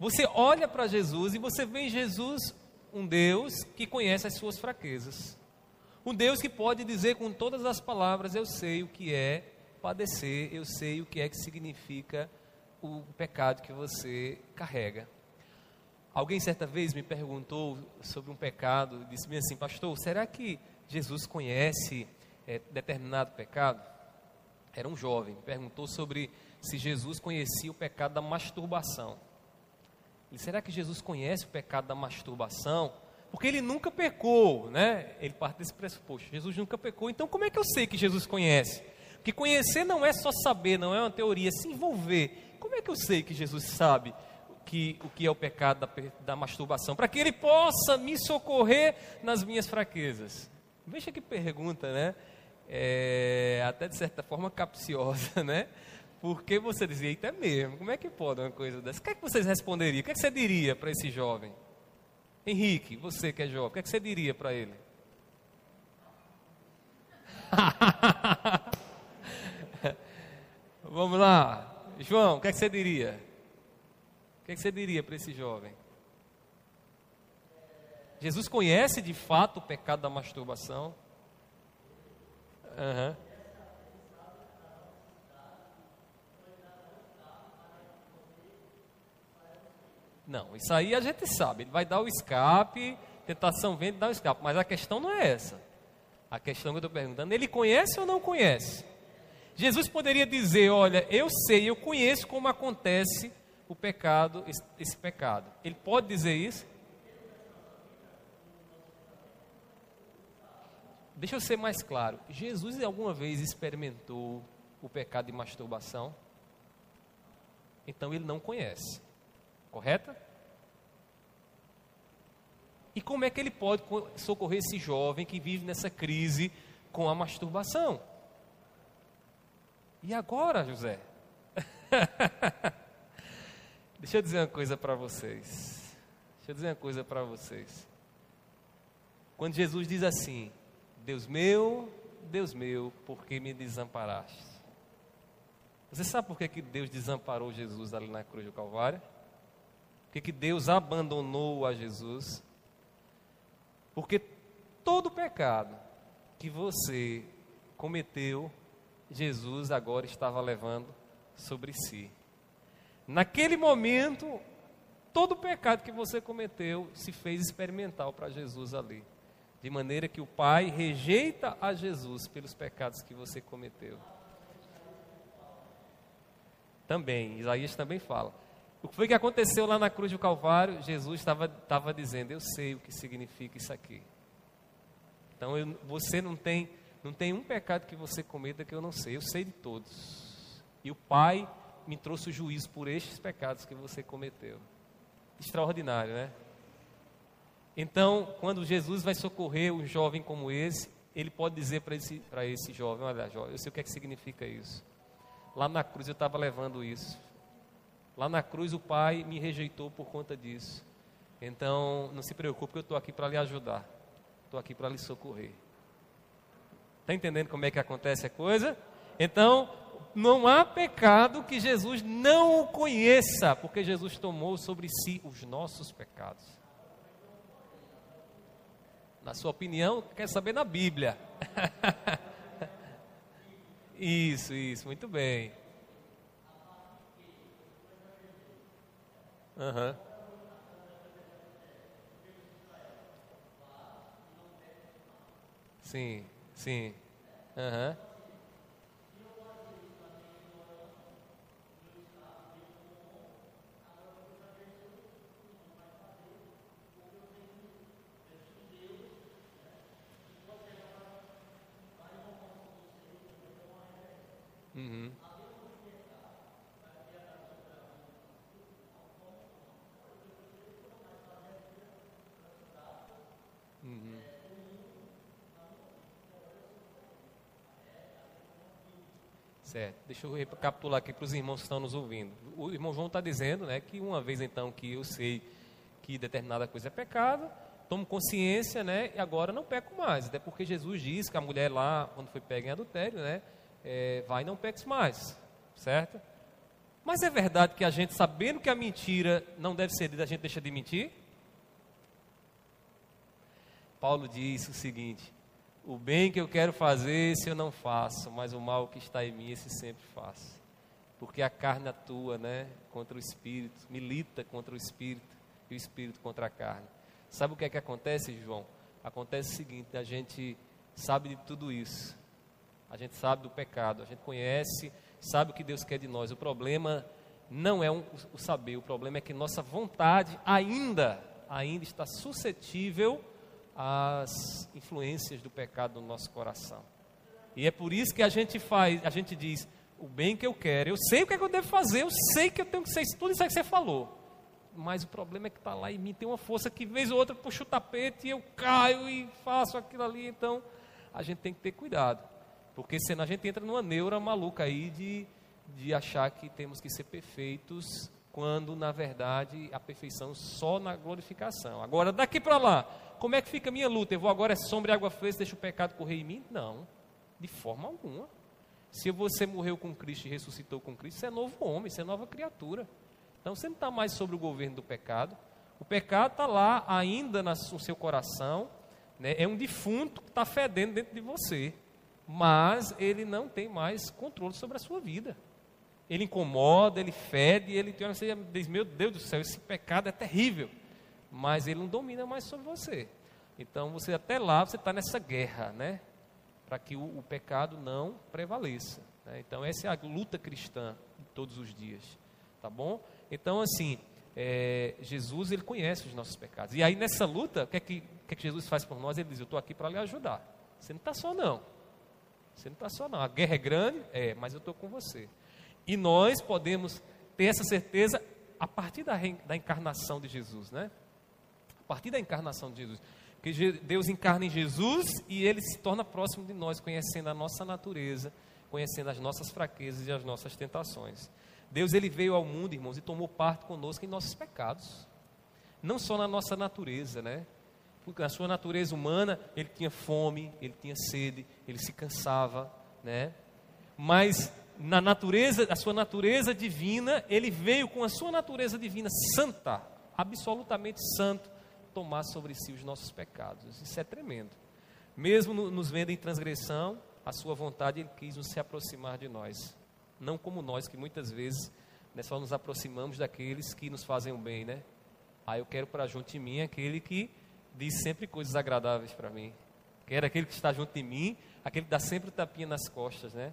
Você olha para Jesus e você vê em Jesus um Deus que conhece as suas fraquezas. Um Deus que pode dizer com todas as palavras: Eu sei o que é padecer, eu sei o que é que significa o pecado que você carrega. Alguém certa vez me perguntou sobre um pecado, disse-me assim, pastor, será que Jesus conhece é, determinado pecado? Era um jovem, perguntou sobre se Jesus conhecia o pecado da masturbação. E será que Jesus conhece o pecado da masturbação? Porque ele nunca pecou, né? Ele parte desse pressuposto. Jesus nunca pecou, então como é que eu sei que Jesus conhece? Porque conhecer não é só saber, não é uma teoria, é se envolver. Como é que eu sei que Jesus sabe que, o que é o pecado da, da masturbação? Para que ele possa me socorrer nas minhas fraquezas. Veja que pergunta, né? é, até de certa forma capciosa, né? Porque você dizia, eita é mesmo, como é que pode uma coisa dessa? O que é que vocês responderiam? O que é que você diria para esse jovem? Henrique, você que é jovem, o que é que você diria para ele? Vamos lá. João, o que, é que você diria? O que, é que você diria para esse jovem? Jesus conhece de fato o pecado da masturbação? Uhum. Não, isso aí a gente sabe. Ele vai dar o escape, tentação vem de dar o escape. Mas a questão não é essa. A questão que eu estou perguntando, ele conhece ou não conhece? Jesus poderia dizer: Olha, eu sei, eu conheço como acontece o pecado, esse, esse pecado. Ele pode dizer isso? Deixa eu ser mais claro. Jesus alguma vez experimentou o pecado de masturbação? Então ele não conhece. Correta? E como é que ele pode socorrer esse jovem que vive nessa crise com a masturbação? E agora, José? Deixa eu dizer uma coisa para vocês. Deixa eu dizer uma coisa para vocês. Quando Jesus diz assim: Deus meu, Deus meu, por que me desamparaste? Você sabe por que, que Deus desamparou Jesus ali na cruz do Calvário? Por que, que Deus abandonou a Jesus? Porque todo pecado que você cometeu, Jesus agora estava levando sobre si. Naquele momento, todo pecado que você cometeu se fez experimental para Jesus ali. De maneira que o Pai rejeita a Jesus pelos pecados que você cometeu. Também, Isaías também fala. O que foi que aconteceu lá na cruz do Calvário? Jesus estava, estava dizendo: Eu sei o que significa isso aqui. Então eu, você não tem, não tem um pecado que você cometa que eu não sei. Eu sei de todos. E o Pai me trouxe o juízo por estes pecados que você cometeu. Extraordinário, né? Então, quando Jesus vai socorrer um jovem como esse, ele pode dizer para esse, esse jovem: Olha, jovem, eu sei o que, é que significa isso. Lá na cruz eu estava levando isso. Lá na cruz o Pai me rejeitou por conta disso. Então, não se preocupe, eu estou aqui para lhe ajudar. Estou aqui para lhe socorrer. Está entendendo como é que acontece a coisa? Então, não há pecado que Jesus não o conheça, porque Jesus tomou sobre si os nossos pecados. Na sua opinião, quer saber na Bíblia. isso, isso, muito bem. Uhum. Sim, sim. Uhum. Certo. Deixa eu recapitular aqui para os irmãos que estão nos ouvindo. O irmão João está dizendo né, que uma vez então que eu sei que determinada coisa é pecado, tomo consciência né, e agora não peco mais. Até porque Jesus diz que a mulher lá, quando foi pega em adultério, né, é, vai e não peques mais. Certo? Mas é verdade que a gente, sabendo que a mentira não deve ser dita, a gente deixa de mentir? Paulo diz o seguinte: o bem que eu quero fazer, esse eu não faço, mas o mal que está em mim, esse sempre faço. Porque a carne atua, né, contra o espírito, milita contra o espírito e o espírito contra a carne. Sabe o que é que acontece, João? Acontece o seguinte: a gente sabe de tudo isso. A gente sabe do pecado, a gente conhece, sabe o que Deus quer de nós. O problema não é um, o saber, o problema é que nossa vontade ainda, ainda está suscetível as influências do pecado no nosso coração. E é por isso que a gente faz, a gente diz, o bem que eu quero, eu sei o que, é que eu devo fazer, eu sei que eu tenho que ser tudo isso que você falou. Mas o problema é que está lá em mim, tem uma força que vez ou outra puxa o tapete e eu caio e faço aquilo ali. Então, a gente tem que ter cuidado. Porque senão a gente entra numa neura maluca aí de, de achar que temos que ser perfeitos, quando na verdade a perfeição só na glorificação. Agora, daqui para lá, como é que fica a minha luta? Eu vou agora é sombra e água fresca, deixa o pecado correr em mim? Não, de forma alguma. Se você morreu com Cristo e ressuscitou com Cristo, você é novo homem, você é nova criatura. Então você não está mais sobre o governo do pecado. O pecado está lá ainda no seu coração, né? é um defunto que está fedendo dentro de você, mas ele não tem mais controle sobre a sua vida. Ele incomoda, ele fede, ele tem, você diz, meu Deus do céu, esse pecado é terrível, mas ele não domina mais sobre você. Então você até lá você está nessa guerra, né? Para que o, o, pecado não prevaleça. Né? Então essa é a luta cristã de todos os dias, tá bom? Então assim, é, Jesus ele conhece os nossos pecados. E aí nessa luta, o que é que, que, é que Jesus faz por nós? Ele diz: Eu estou aqui para lhe ajudar. Você não está só, não. Você não está só, não. A guerra é grande, é, mas eu estou com você. E nós podemos ter essa certeza a partir da, da encarnação de Jesus, né? A partir da encarnação de Jesus. Que Deus encarna em Jesus e ele se torna próximo de nós, conhecendo a nossa natureza, conhecendo as nossas fraquezas e as nossas tentações. Deus ele veio ao mundo, irmãos, e tomou parte conosco em nossos pecados. Não só na nossa natureza, né? Porque na sua natureza humana, ele tinha fome, ele tinha sede, ele se cansava, né? Mas na natureza, a sua natureza divina, ele veio com a sua natureza divina santa, absolutamente santo, tomar sobre si os nossos pecados. Isso é tremendo. Mesmo nos vendo em transgressão, a sua vontade ele quis se aproximar de nós não como nós, que muitas vezes né, só nos aproximamos daqueles que nos fazem o bem, né? Ah, eu quero para junto de mim aquele que diz sempre coisas agradáveis para mim. Quero aquele que está junto de mim, aquele que dá sempre tapinha nas costas, né?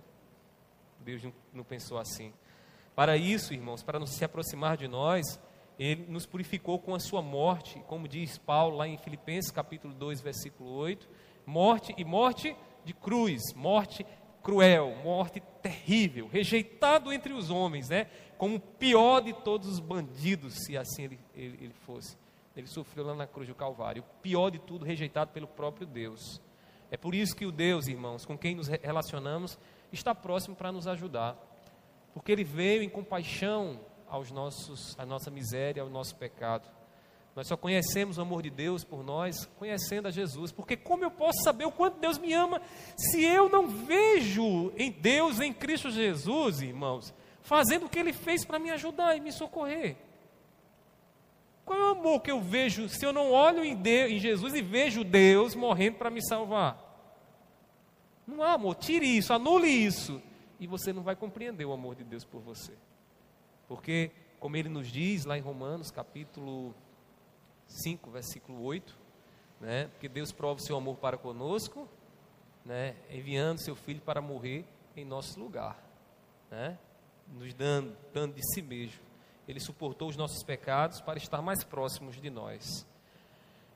Deus não, pensou assim. Para isso, irmãos, para nos se aproximar de nós, ele nos purificou com a sua morte, como diz Paulo lá em Filipenses capítulo 2, versículo 8, morte e morte de cruz, morte cruel, morte terrível, rejeitado entre os homens, né? como o pior de todos os bandidos, se assim ele, ele, ele fosse. Ele sofreu lá na cruz do Calvário, o pior de tudo, rejeitado pelo próprio Deus. É por isso que o Deus, irmãos, com quem nos relacionamos, está próximo para nos ajudar. Porque ele veio em compaixão aos nossos, à nossa miséria, ao nosso pecado. Nós só conhecemos o amor de Deus por nós conhecendo a Jesus. Porque como eu posso saber o quanto Deus me ama se eu não vejo em Deus, em Cristo Jesus, irmãos, fazendo o que Ele fez para me ajudar e me socorrer? Qual é o amor que eu vejo se eu não olho em, Deus, em Jesus e vejo Deus morrendo para me salvar? Não há amor. Tire isso, anule isso. E você não vai compreender o amor de Deus por você. Porque, como ele nos diz lá em Romanos, capítulo 5, versículo 8, né? Porque Deus prova o seu amor para conosco, né? Enviando seu filho para morrer em nosso lugar, né? Nos dando, dando de si mesmo. Ele suportou os nossos pecados para estar mais próximos de nós.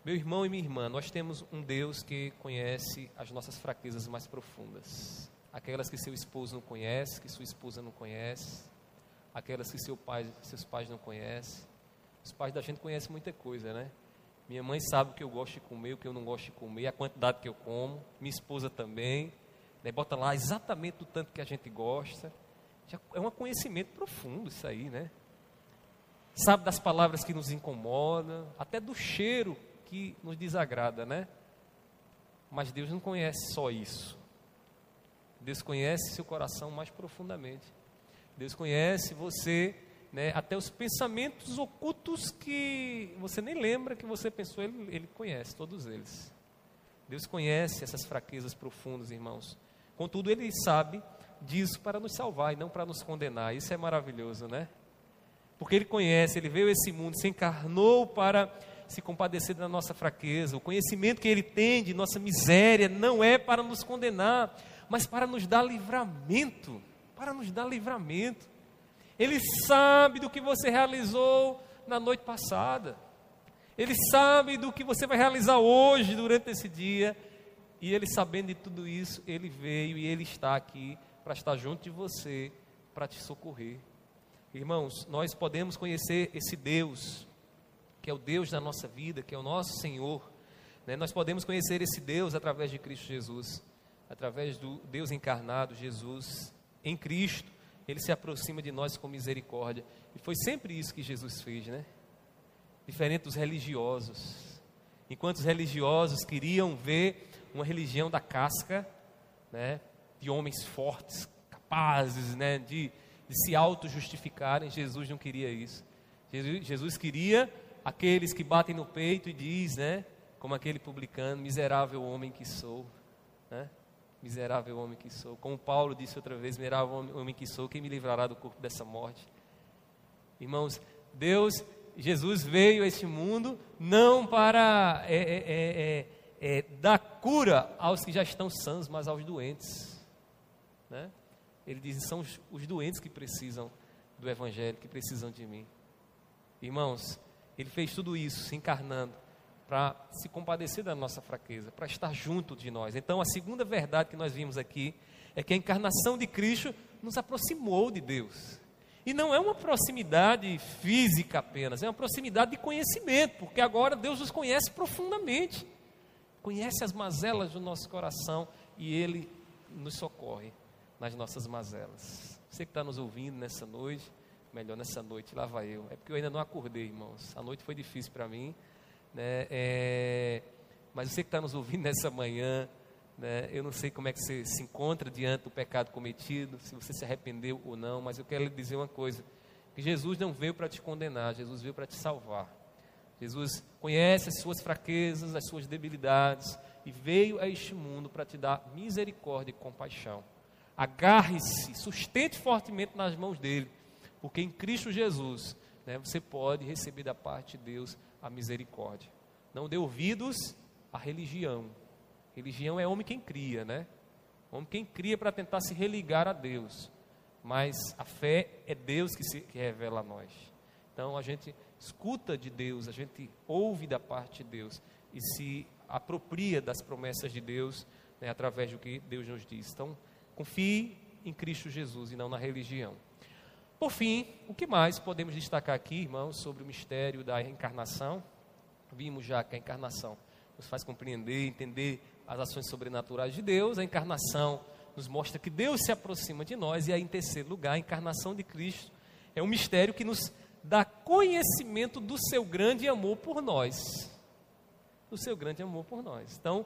Meu irmão e minha irmã, nós temos um Deus que conhece as nossas fraquezas mais profundas. Aquelas que seu esposo não conhece, que sua esposa não conhece, aquelas que seu pai, seus pais não conhecem, os pais da gente conhecem muita coisa, né? Minha mãe sabe o que eu gosto de comer, o que eu não gosto de comer, a quantidade que eu como. Minha esposa também. Né? Bota lá exatamente o tanto que a gente gosta. Já é um conhecimento profundo isso aí, né? Sabe das palavras que nos incomodam, até do cheiro que nos desagrada, né? Mas Deus não conhece só isso. Deus conhece seu coração mais profundamente. Deus conhece você né, até os pensamentos ocultos que você nem lembra que você pensou, ele, ele conhece todos eles. Deus conhece essas fraquezas profundas, irmãos. Contudo, Ele sabe disso para nos salvar e não para nos condenar. Isso é maravilhoso, né? Porque Ele conhece, Ele veio a esse mundo, se encarnou para se compadecer da nossa fraqueza. O conhecimento que Ele tem de nossa miséria não é para nos condenar, mas para nos dar livramento. Para nos dar livramento. Ele sabe do que você realizou na noite passada. Ele sabe do que você vai realizar hoje, durante esse dia. E ele, sabendo de tudo isso, ele veio e ele está aqui para estar junto de você, para te socorrer. Irmãos, nós podemos conhecer esse Deus, que é o Deus da nossa vida, que é o nosso Senhor. Né? Nós podemos conhecer esse Deus através de Cristo Jesus. através do Deus encarnado, Jesus, em Cristo, ele se aproxima de nós com misericórdia. E foi sempre isso que Jesus fez, né? Diferente dos religiosos. Enquanto os religiosos queriam ver uma religião da casca, né? De homens fortes, capazes, né? De, de se auto-justificarem, Jesus não queria isso. Jesus, Jesus queria aqueles que batem no peito e diz, né? Como aquele publicano, miserável homem que sou, né? Miserável homem que sou. Como Paulo disse outra vez, miserável homem que sou, quem me livrará do corpo dessa morte? Irmãos, Deus, Jesus veio a este mundo não para é, é, é, é, é dar cura aos que já estão sãos, mas aos doentes. Né? Ele diz: são os, os doentes que precisam do Evangelho, que precisam de mim. Irmãos, ele fez tudo isso se encarnando para se compadecer da nossa fraqueza, para estar junto de nós. Então, a segunda verdade que nós vimos aqui é que a encarnação de Cristo nos aproximou de Deus. E não é uma proximidade física apenas, é uma proximidade de conhecimento, porque agora Deus nos conhece profundamente, conhece as mazelas do nosso coração e Ele nos socorre nas nossas mazelas. Você que está nos ouvindo nessa noite, melhor nessa noite, lá vai eu. É porque eu ainda não acordei, irmãos. A noite foi difícil para mim. Né? É, mas você que está nos ouvindo nessa manhã, né? eu não sei como é que você se encontra diante do pecado cometido, se você se arrependeu ou não, mas eu quero lhe dizer uma coisa: que Jesus não veio para te condenar, Jesus veio para te salvar. Jesus conhece as suas fraquezas, as suas debilidades e veio a este mundo para te dar misericórdia e compaixão. Agarre-se, sustente fortemente nas mãos dele, porque em Cristo Jesus né, você pode receber da parte de Deus a misericórdia. Não dê ouvidos à religião. Religião é homem quem cria, né? Homem quem cria para tentar se religar a Deus. Mas a fé é Deus que se que revela a nós. Então a gente escuta de Deus, a gente ouve da parte de Deus e se apropria das promessas de Deus né, através do que Deus nos diz. Então, confie em Cristo Jesus e não na religião. Por fim, o que mais podemos destacar aqui, irmãos, sobre o mistério da encarnação? Vimos já que a encarnação nos faz compreender, entender as ações sobrenaturais de Deus. A encarnação nos mostra que Deus se aproxima de nós. E aí, em terceiro lugar, a encarnação de Cristo é um mistério que nos dá conhecimento do seu grande amor por nós. Do seu grande amor por nós. Então,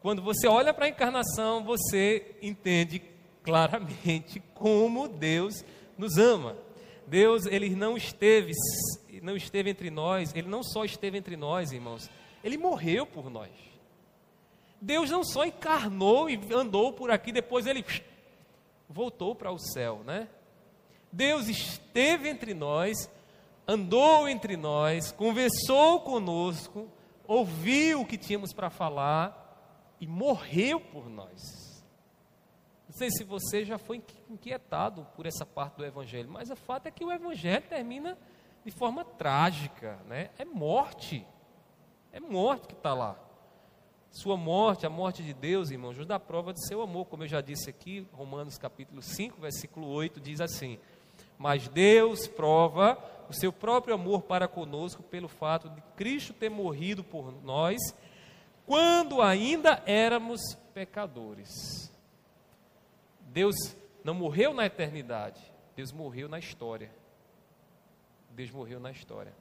quando você olha para a encarnação, você entende claramente como Deus nos ama. Deus, ele não esteve, não esteve entre nós, ele não só esteve entre nós, irmãos, ele morreu por nós. Deus não só encarnou e andou por aqui, depois ele voltou para o céu, né? Deus esteve entre nós, andou entre nós, conversou conosco, ouviu o que tínhamos para falar e morreu por nós. Não sei se você já foi inquietado por essa parte do Evangelho, mas o fato é que o Evangelho termina de forma trágica, né? É morte, é morte que está lá. Sua morte, a morte de Deus, irmãos, nos dá prova de seu amor, como eu já disse aqui, Romanos capítulo 5, versículo 8, diz assim: Mas Deus prova o seu próprio amor para conosco pelo fato de Cristo ter morrido por nós, quando ainda éramos pecadores. Deus não morreu na eternidade, Deus morreu na história. Deus morreu na história.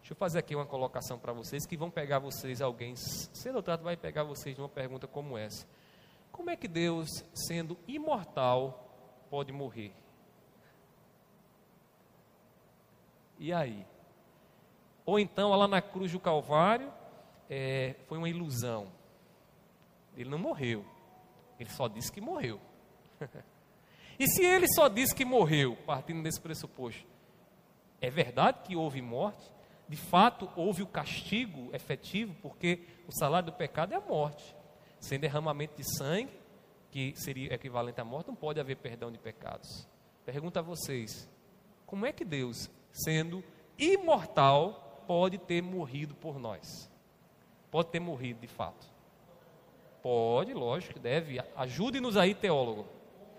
Deixa eu fazer aqui uma colocação para vocês que vão pegar vocês, alguém, sendo ou vai pegar vocês numa pergunta como essa. Como é que Deus, sendo imortal, pode morrer? E aí? Ou então, lá na cruz do Calvário, é, foi uma ilusão. Ele não morreu. Ele só disse que morreu. e se ele só disse que morreu, partindo desse pressuposto, é verdade que houve morte? De fato, houve o castigo efetivo, porque o salário do pecado é a morte. Sem derramamento de sangue, que seria equivalente à morte, não pode haver perdão de pecados. Pergunto a vocês: como é que Deus, sendo imortal, pode ter morrido por nós? Pode ter morrido de fato? Pode, lógico, deve. Ajude-nos aí, teólogo.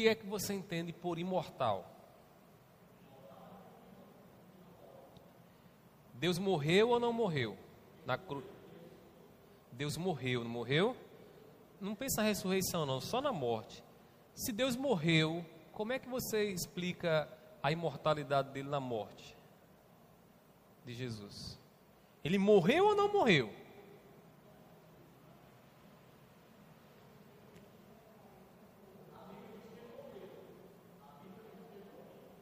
que é que você entende por imortal? Deus morreu ou não morreu? Na cruz. Deus morreu, não morreu? Não pensa na ressurreição, não, só na morte. Se Deus morreu, como é que você explica a imortalidade dele na morte de Jesus? Ele morreu ou não morreu?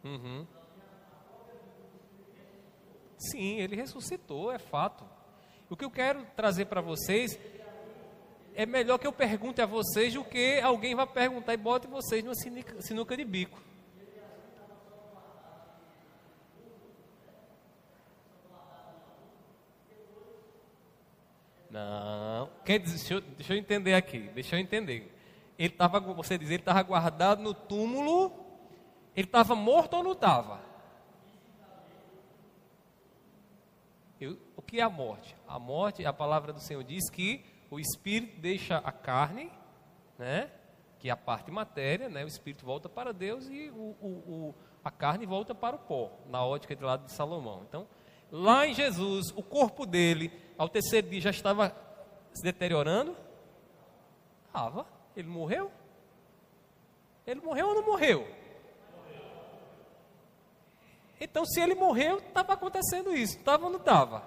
Uhum. Sim, ele ressuscitou, é fato. O que eu quero trazer para vocês é melhor que eu pergunte a vocês do que alguém vai perguntar e bote vocês numa sinuca de bico. Não. Quer dizer, deixa eu, deixa eu entender aqui. Deixa eu entender. Ele estava, você diz, ele estava guardado no túmulo. Ele estava morto ou não estava? o que é a morte? A morte, a palavra do Senhor diz que o espírito deixa a carne, né? Que é a parte matéria, né? O espírito volta para Deus e o, o, o, a carne volta para o pó, na ótica do lado de Salomão. Então, lá em Jesus, o corpo dele, ao terceiro dia, já estava se deteriorando? Estava. Ele morreu? Ele morreu ou não morreu? Então, se ele morreu, estava acontecendo isso. Estava ou não estava?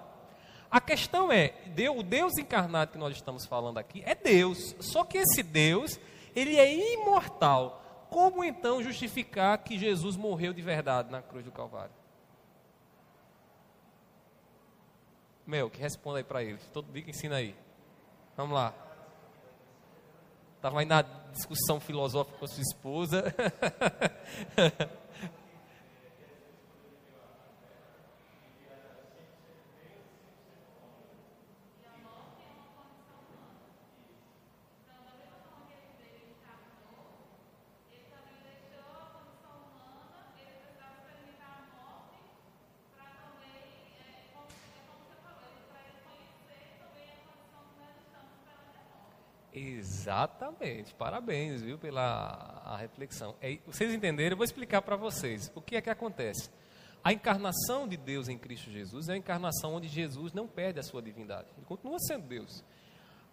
A questão é, o Deus encarnado que nós estamos falando aqui é Deus. Só que esse Deus, ele é imortal. Como então justificar que Jesus morreu de verdade na cruz do Calvário? Meu, que responda aí para ele. Todo dia que ensina aí. Vamos lá. Estava aí na discussão filosófica com a sua esposa. Exatamente, parabéns, viu, pela reflexão. É, vocês entenderam? Eu vou explicar para vocês o que é que acontece. A encarnação de Deus em Cristo Jesus é a encarnação onde Jesus não perde a sua divindade, ele continua sendo Deus.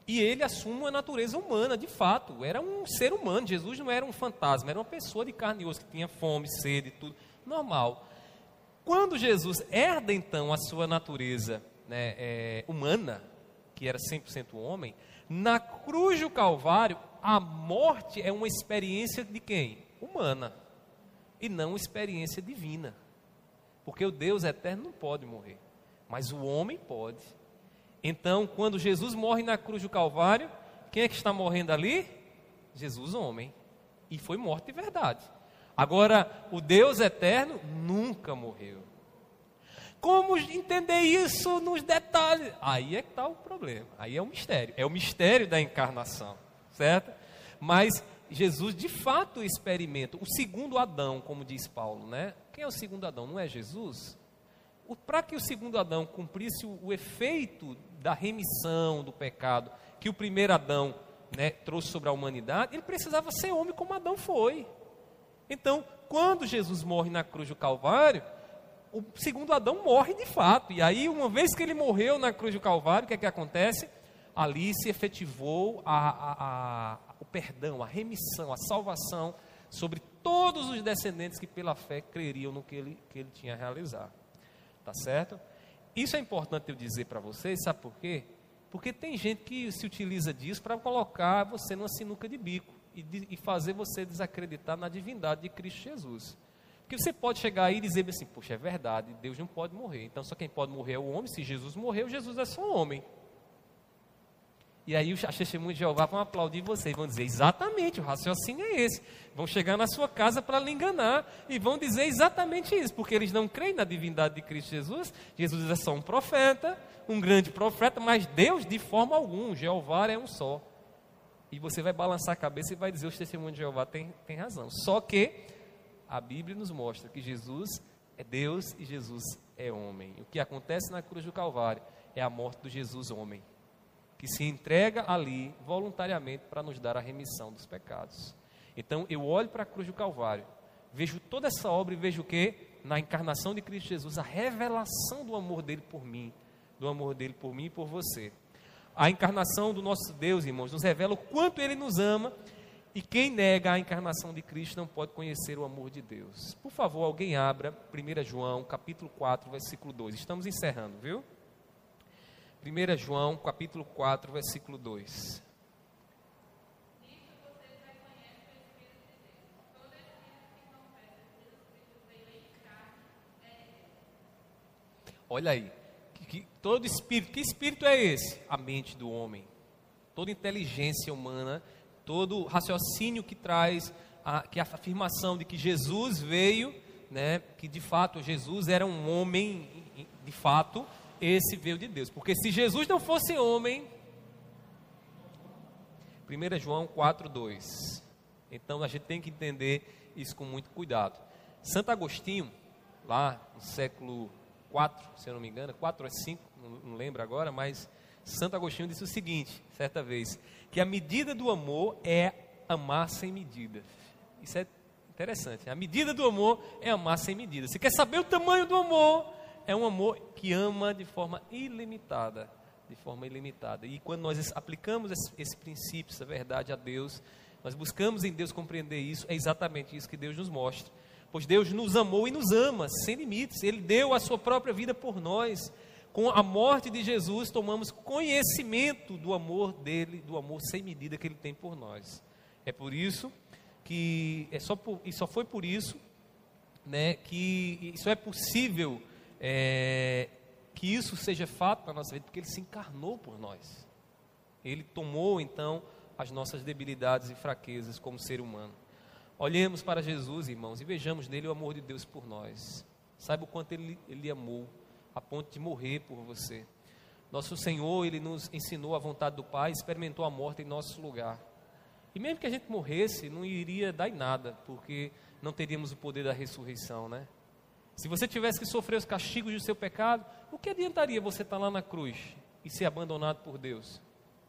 E ele assume uma natureza humana, de fato, era um ser humano. Jesus não era um fantasma, era uma pessoa de carne e osso que tinha fome, sede, tudo normal. Quando Jesus herda então a sua natureza né, é, humana, que era 100% homem, na cruz do Calvário, a morte é uma experiência de quem? Humana. E não experiência divina. Porque o Deus eterno não pode morrer. Mas o homem pode. Então, quando Jesus morre na cruz do Calvário, quem é que está morrendo ali? Jesus, homem. E foi morto de verdade. Agora, o Deus eterno nunca morreu. Como entender isso nos detalhes? Aí é que está o problema. Aí é o mistério. É o mistério da encarnação, certo? Mas Jesus de fato experimenta o segundo Adão, como diz Paulo, né? Quem é o segundo Adão? Não é Jesus? Para que o segundo Adão cumprisse o, o, efeito da remissão do pecado que o primeiro Adão né, trouxe sobre a humanidade, ele precisava ser homem como Adão foi. Então, quando Jesus morre na cruz do Calvário, o segundo Adão morre de fato. E aí, uma vez que ele morreu na cruz do Calvário, o que é que acontece? Ali se efetivou a, a, a, o perdão, a remissão, a salvação sobre todos os descendentes que pela fé creriam no que ele, que ele tinha a realizar. Tá certo? Isso é importante eu dizer para vocês, sabe por quê? Porque tem gente que se utiliza disso para colocar você numa sinuca de bico e, de, e fazer você desacreditar na divindade de Cristo Jesus. Porque você pode chegar aí e dizer assim, poxa, é verdade, Deus não pode morrer. Então só quem pode morrer é o homem. Se Jesus morreu, Jesus é só homem. E aí os testemunhos de Jeová vão aplaudir vocês, vão dizer exatamente, o raciocínio é esse. Vão chegar na sua casa para lhe enganar e vão dizer exatamente isso, porque eles não creem na divindade de Cristo Jesus. Jesus é só um profeta, um grande profeta, mas Deus de forma alguma, Jeová é um só. E você vai balançar a cabeça e vai dizer os testemunhos de Jeová têm tem razão. Só que a Bíblia nos mostra que Jesus é Deus e Jesus é homem. O que acontece na cruz do Calvário é a morte do Jesus homem, que se entrega ali voluntariamente para nos dar a remissão dos pecados. Então eu olho para a cruz do Calvário, vejo toda essa obra e vejo o que? Na encarnação de Cristo Jesus, a revelação do amor dele por mim, do amor dele por mim e por você. A encarnação do nosso Deus, irmãos, nos revela o quanto ele nos ama e quem nega a encarnação de Cristo não pode conhecer o amor de Deus. Por favor, alguém abra 1 João, capítulo 4, versículo 2. Estamos encerrando, viu? 1 João, capítulo 4, versículo 2. Olha aí, que, que, todo espírito, que espírito é esse? A mente do homem. Toda inteligência humana, todo raciocínio que traz a, que a afirmação de que Jesus veio, né, que de fato Jesus era um homem, de fato, esse veio de Deus. Porque se Jesus não fosse homem, 1 João 4,2. Então a gente tem que entender isso com muito cuidado. Santo Agostinho, lá no século 4, se eu não me engano, 4 ou 5, não, não lembro agora, mas Santo Agostinho disse o seguinte, certa vez, que a medida do amor é amar sem medida. Isso é interessante. A medida do amor é amar sem medida. Se quer saber o tamanho do amor, é um amor que ama de forma ilimitada, de forma ilimitada. E quando nós aplicamos esse, esse princípio, essa verdade a Deus, nós buscamos em Deus compreender isso, é exatamente isso que Deus nos mostra. Pois Deus nos amou e nos ama sem limites. Ele deu a sua própria vida por nós. Com a morte de Jesus, tomamos conhecimento do amor dele, do amor sem medida que ele tem por nós. É por isso que é só por, e só foi por isso, né, que isso é possível é, que isso seja fato na nossa vida, porque ele se encarnou por nós. Ele tomou então as nossas debilidades e fraquezas como ser humano. Olhemos para Jesus, irmãos, e vejamos nele o amor de Deus por nós. Saiba o quanto ele, ele amou, a ponto de morrer por você. Nosso Senhor, ele nos ensinou a vontade do Pai, experimentou a morte em nosso lugar. E mesmo que a gente morresse, não iria dar em nada, porque não teríamos o poder da ressurreição, né? Se você tivesse que sofrer os castigos do seu pecado, o que adiantaria você estar lá na cruz e ser abandonado por Deus?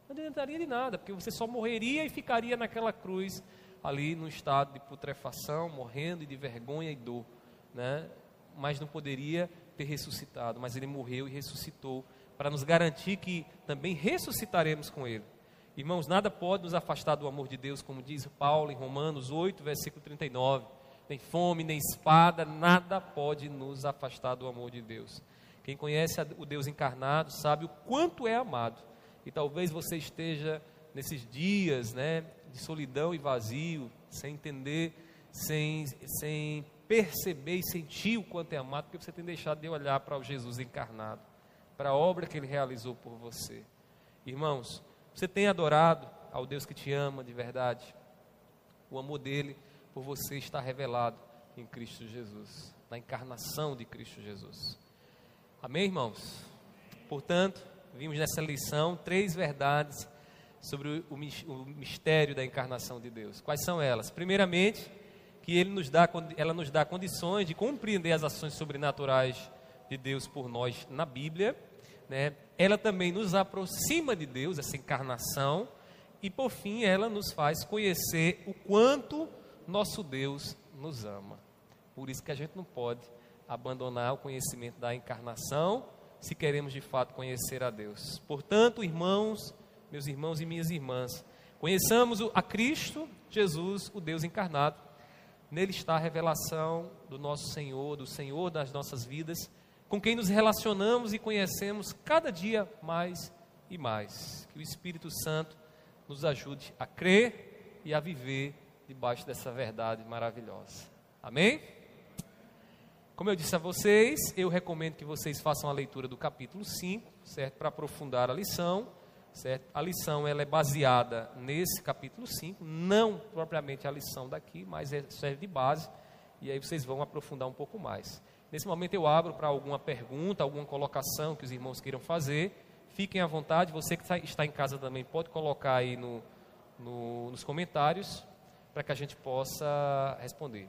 Não adiantaria de nada, porque você só morreria e ficaria naquela cruz ali no estado de putrefação, morrendo de vergonha e dor, né? Mas não poderia ter ressuscitado, mas ele morreu e ressuscitou para nos garantir que também ressuscitaremos com ele. Irmãos, nada pode nos afastar do amor de Deus, como diz Paulo em Romanos 8, versículo 39. Nem fome, nem espada, nada pode nos afastar do amor de Deus. Quem conhece o Deus encarnado sabe o quanto é amado. E talvez você esteja nesses dias, né, de solidão e vazio, sem entender, sem, sem perceber e sentir o quanto é amado, porque você tem deixado de olhar para o Jesus encarnado, para a obra que ele realizou por você. Irmãos, você tem adorado ao Deus que te ama de verdade? O amor dele por você está revelado em Cristo Jesus, na encarnação de Cristo Jesus. Amém, irmãos? Portanto, vimos nessa lição três verdades sobre o, mistério da encarnação de Deus. Quais são elas? Primeiramente, que ele nos dá, ela nos dá condições de compreender as ações sobrenaturais de Deus por nós na Bíblia. Né? Ela também nos aproxima de Deus, essa encarnação. E por fim, ela nos faz conhecer o quanto nosso Deus nos ama. Por isso que a gente não pode abandonar o conhecimento da encarnação se queremos de fato conhecer a Deus. Portanto, irmãos, meus irmãos e minhas irmãs, conheçamos a Cristo Jesus, o Deus encarnado. Nele está a revelação do nosso Senhor, do Senhor das nossas vidas, com quem nos relacionamos e conhecemos cada dia mais e mais. Que o Espírito Santo nos ajude a crer e a viver debaixo dessa verdade maravilhosa. Amém? Como eu disse a vocês, eu recomendo que vocês façam a leitura do capítulo 5, certo? Para aprofundar a lição. Certo? A lição ela é baseada nesse capítulo 5, não propriamente a lição daqui, mas é, serve de base, e aí vocês vão aprofundar um pouco mais. Nesse momento eu abro para alguma pergunta, alguma colocação que os irmãos queiram fazer. Fiquem à vontade, você que está em casa também pode colocar aí no, no, nos comentários para que a gente possa responder.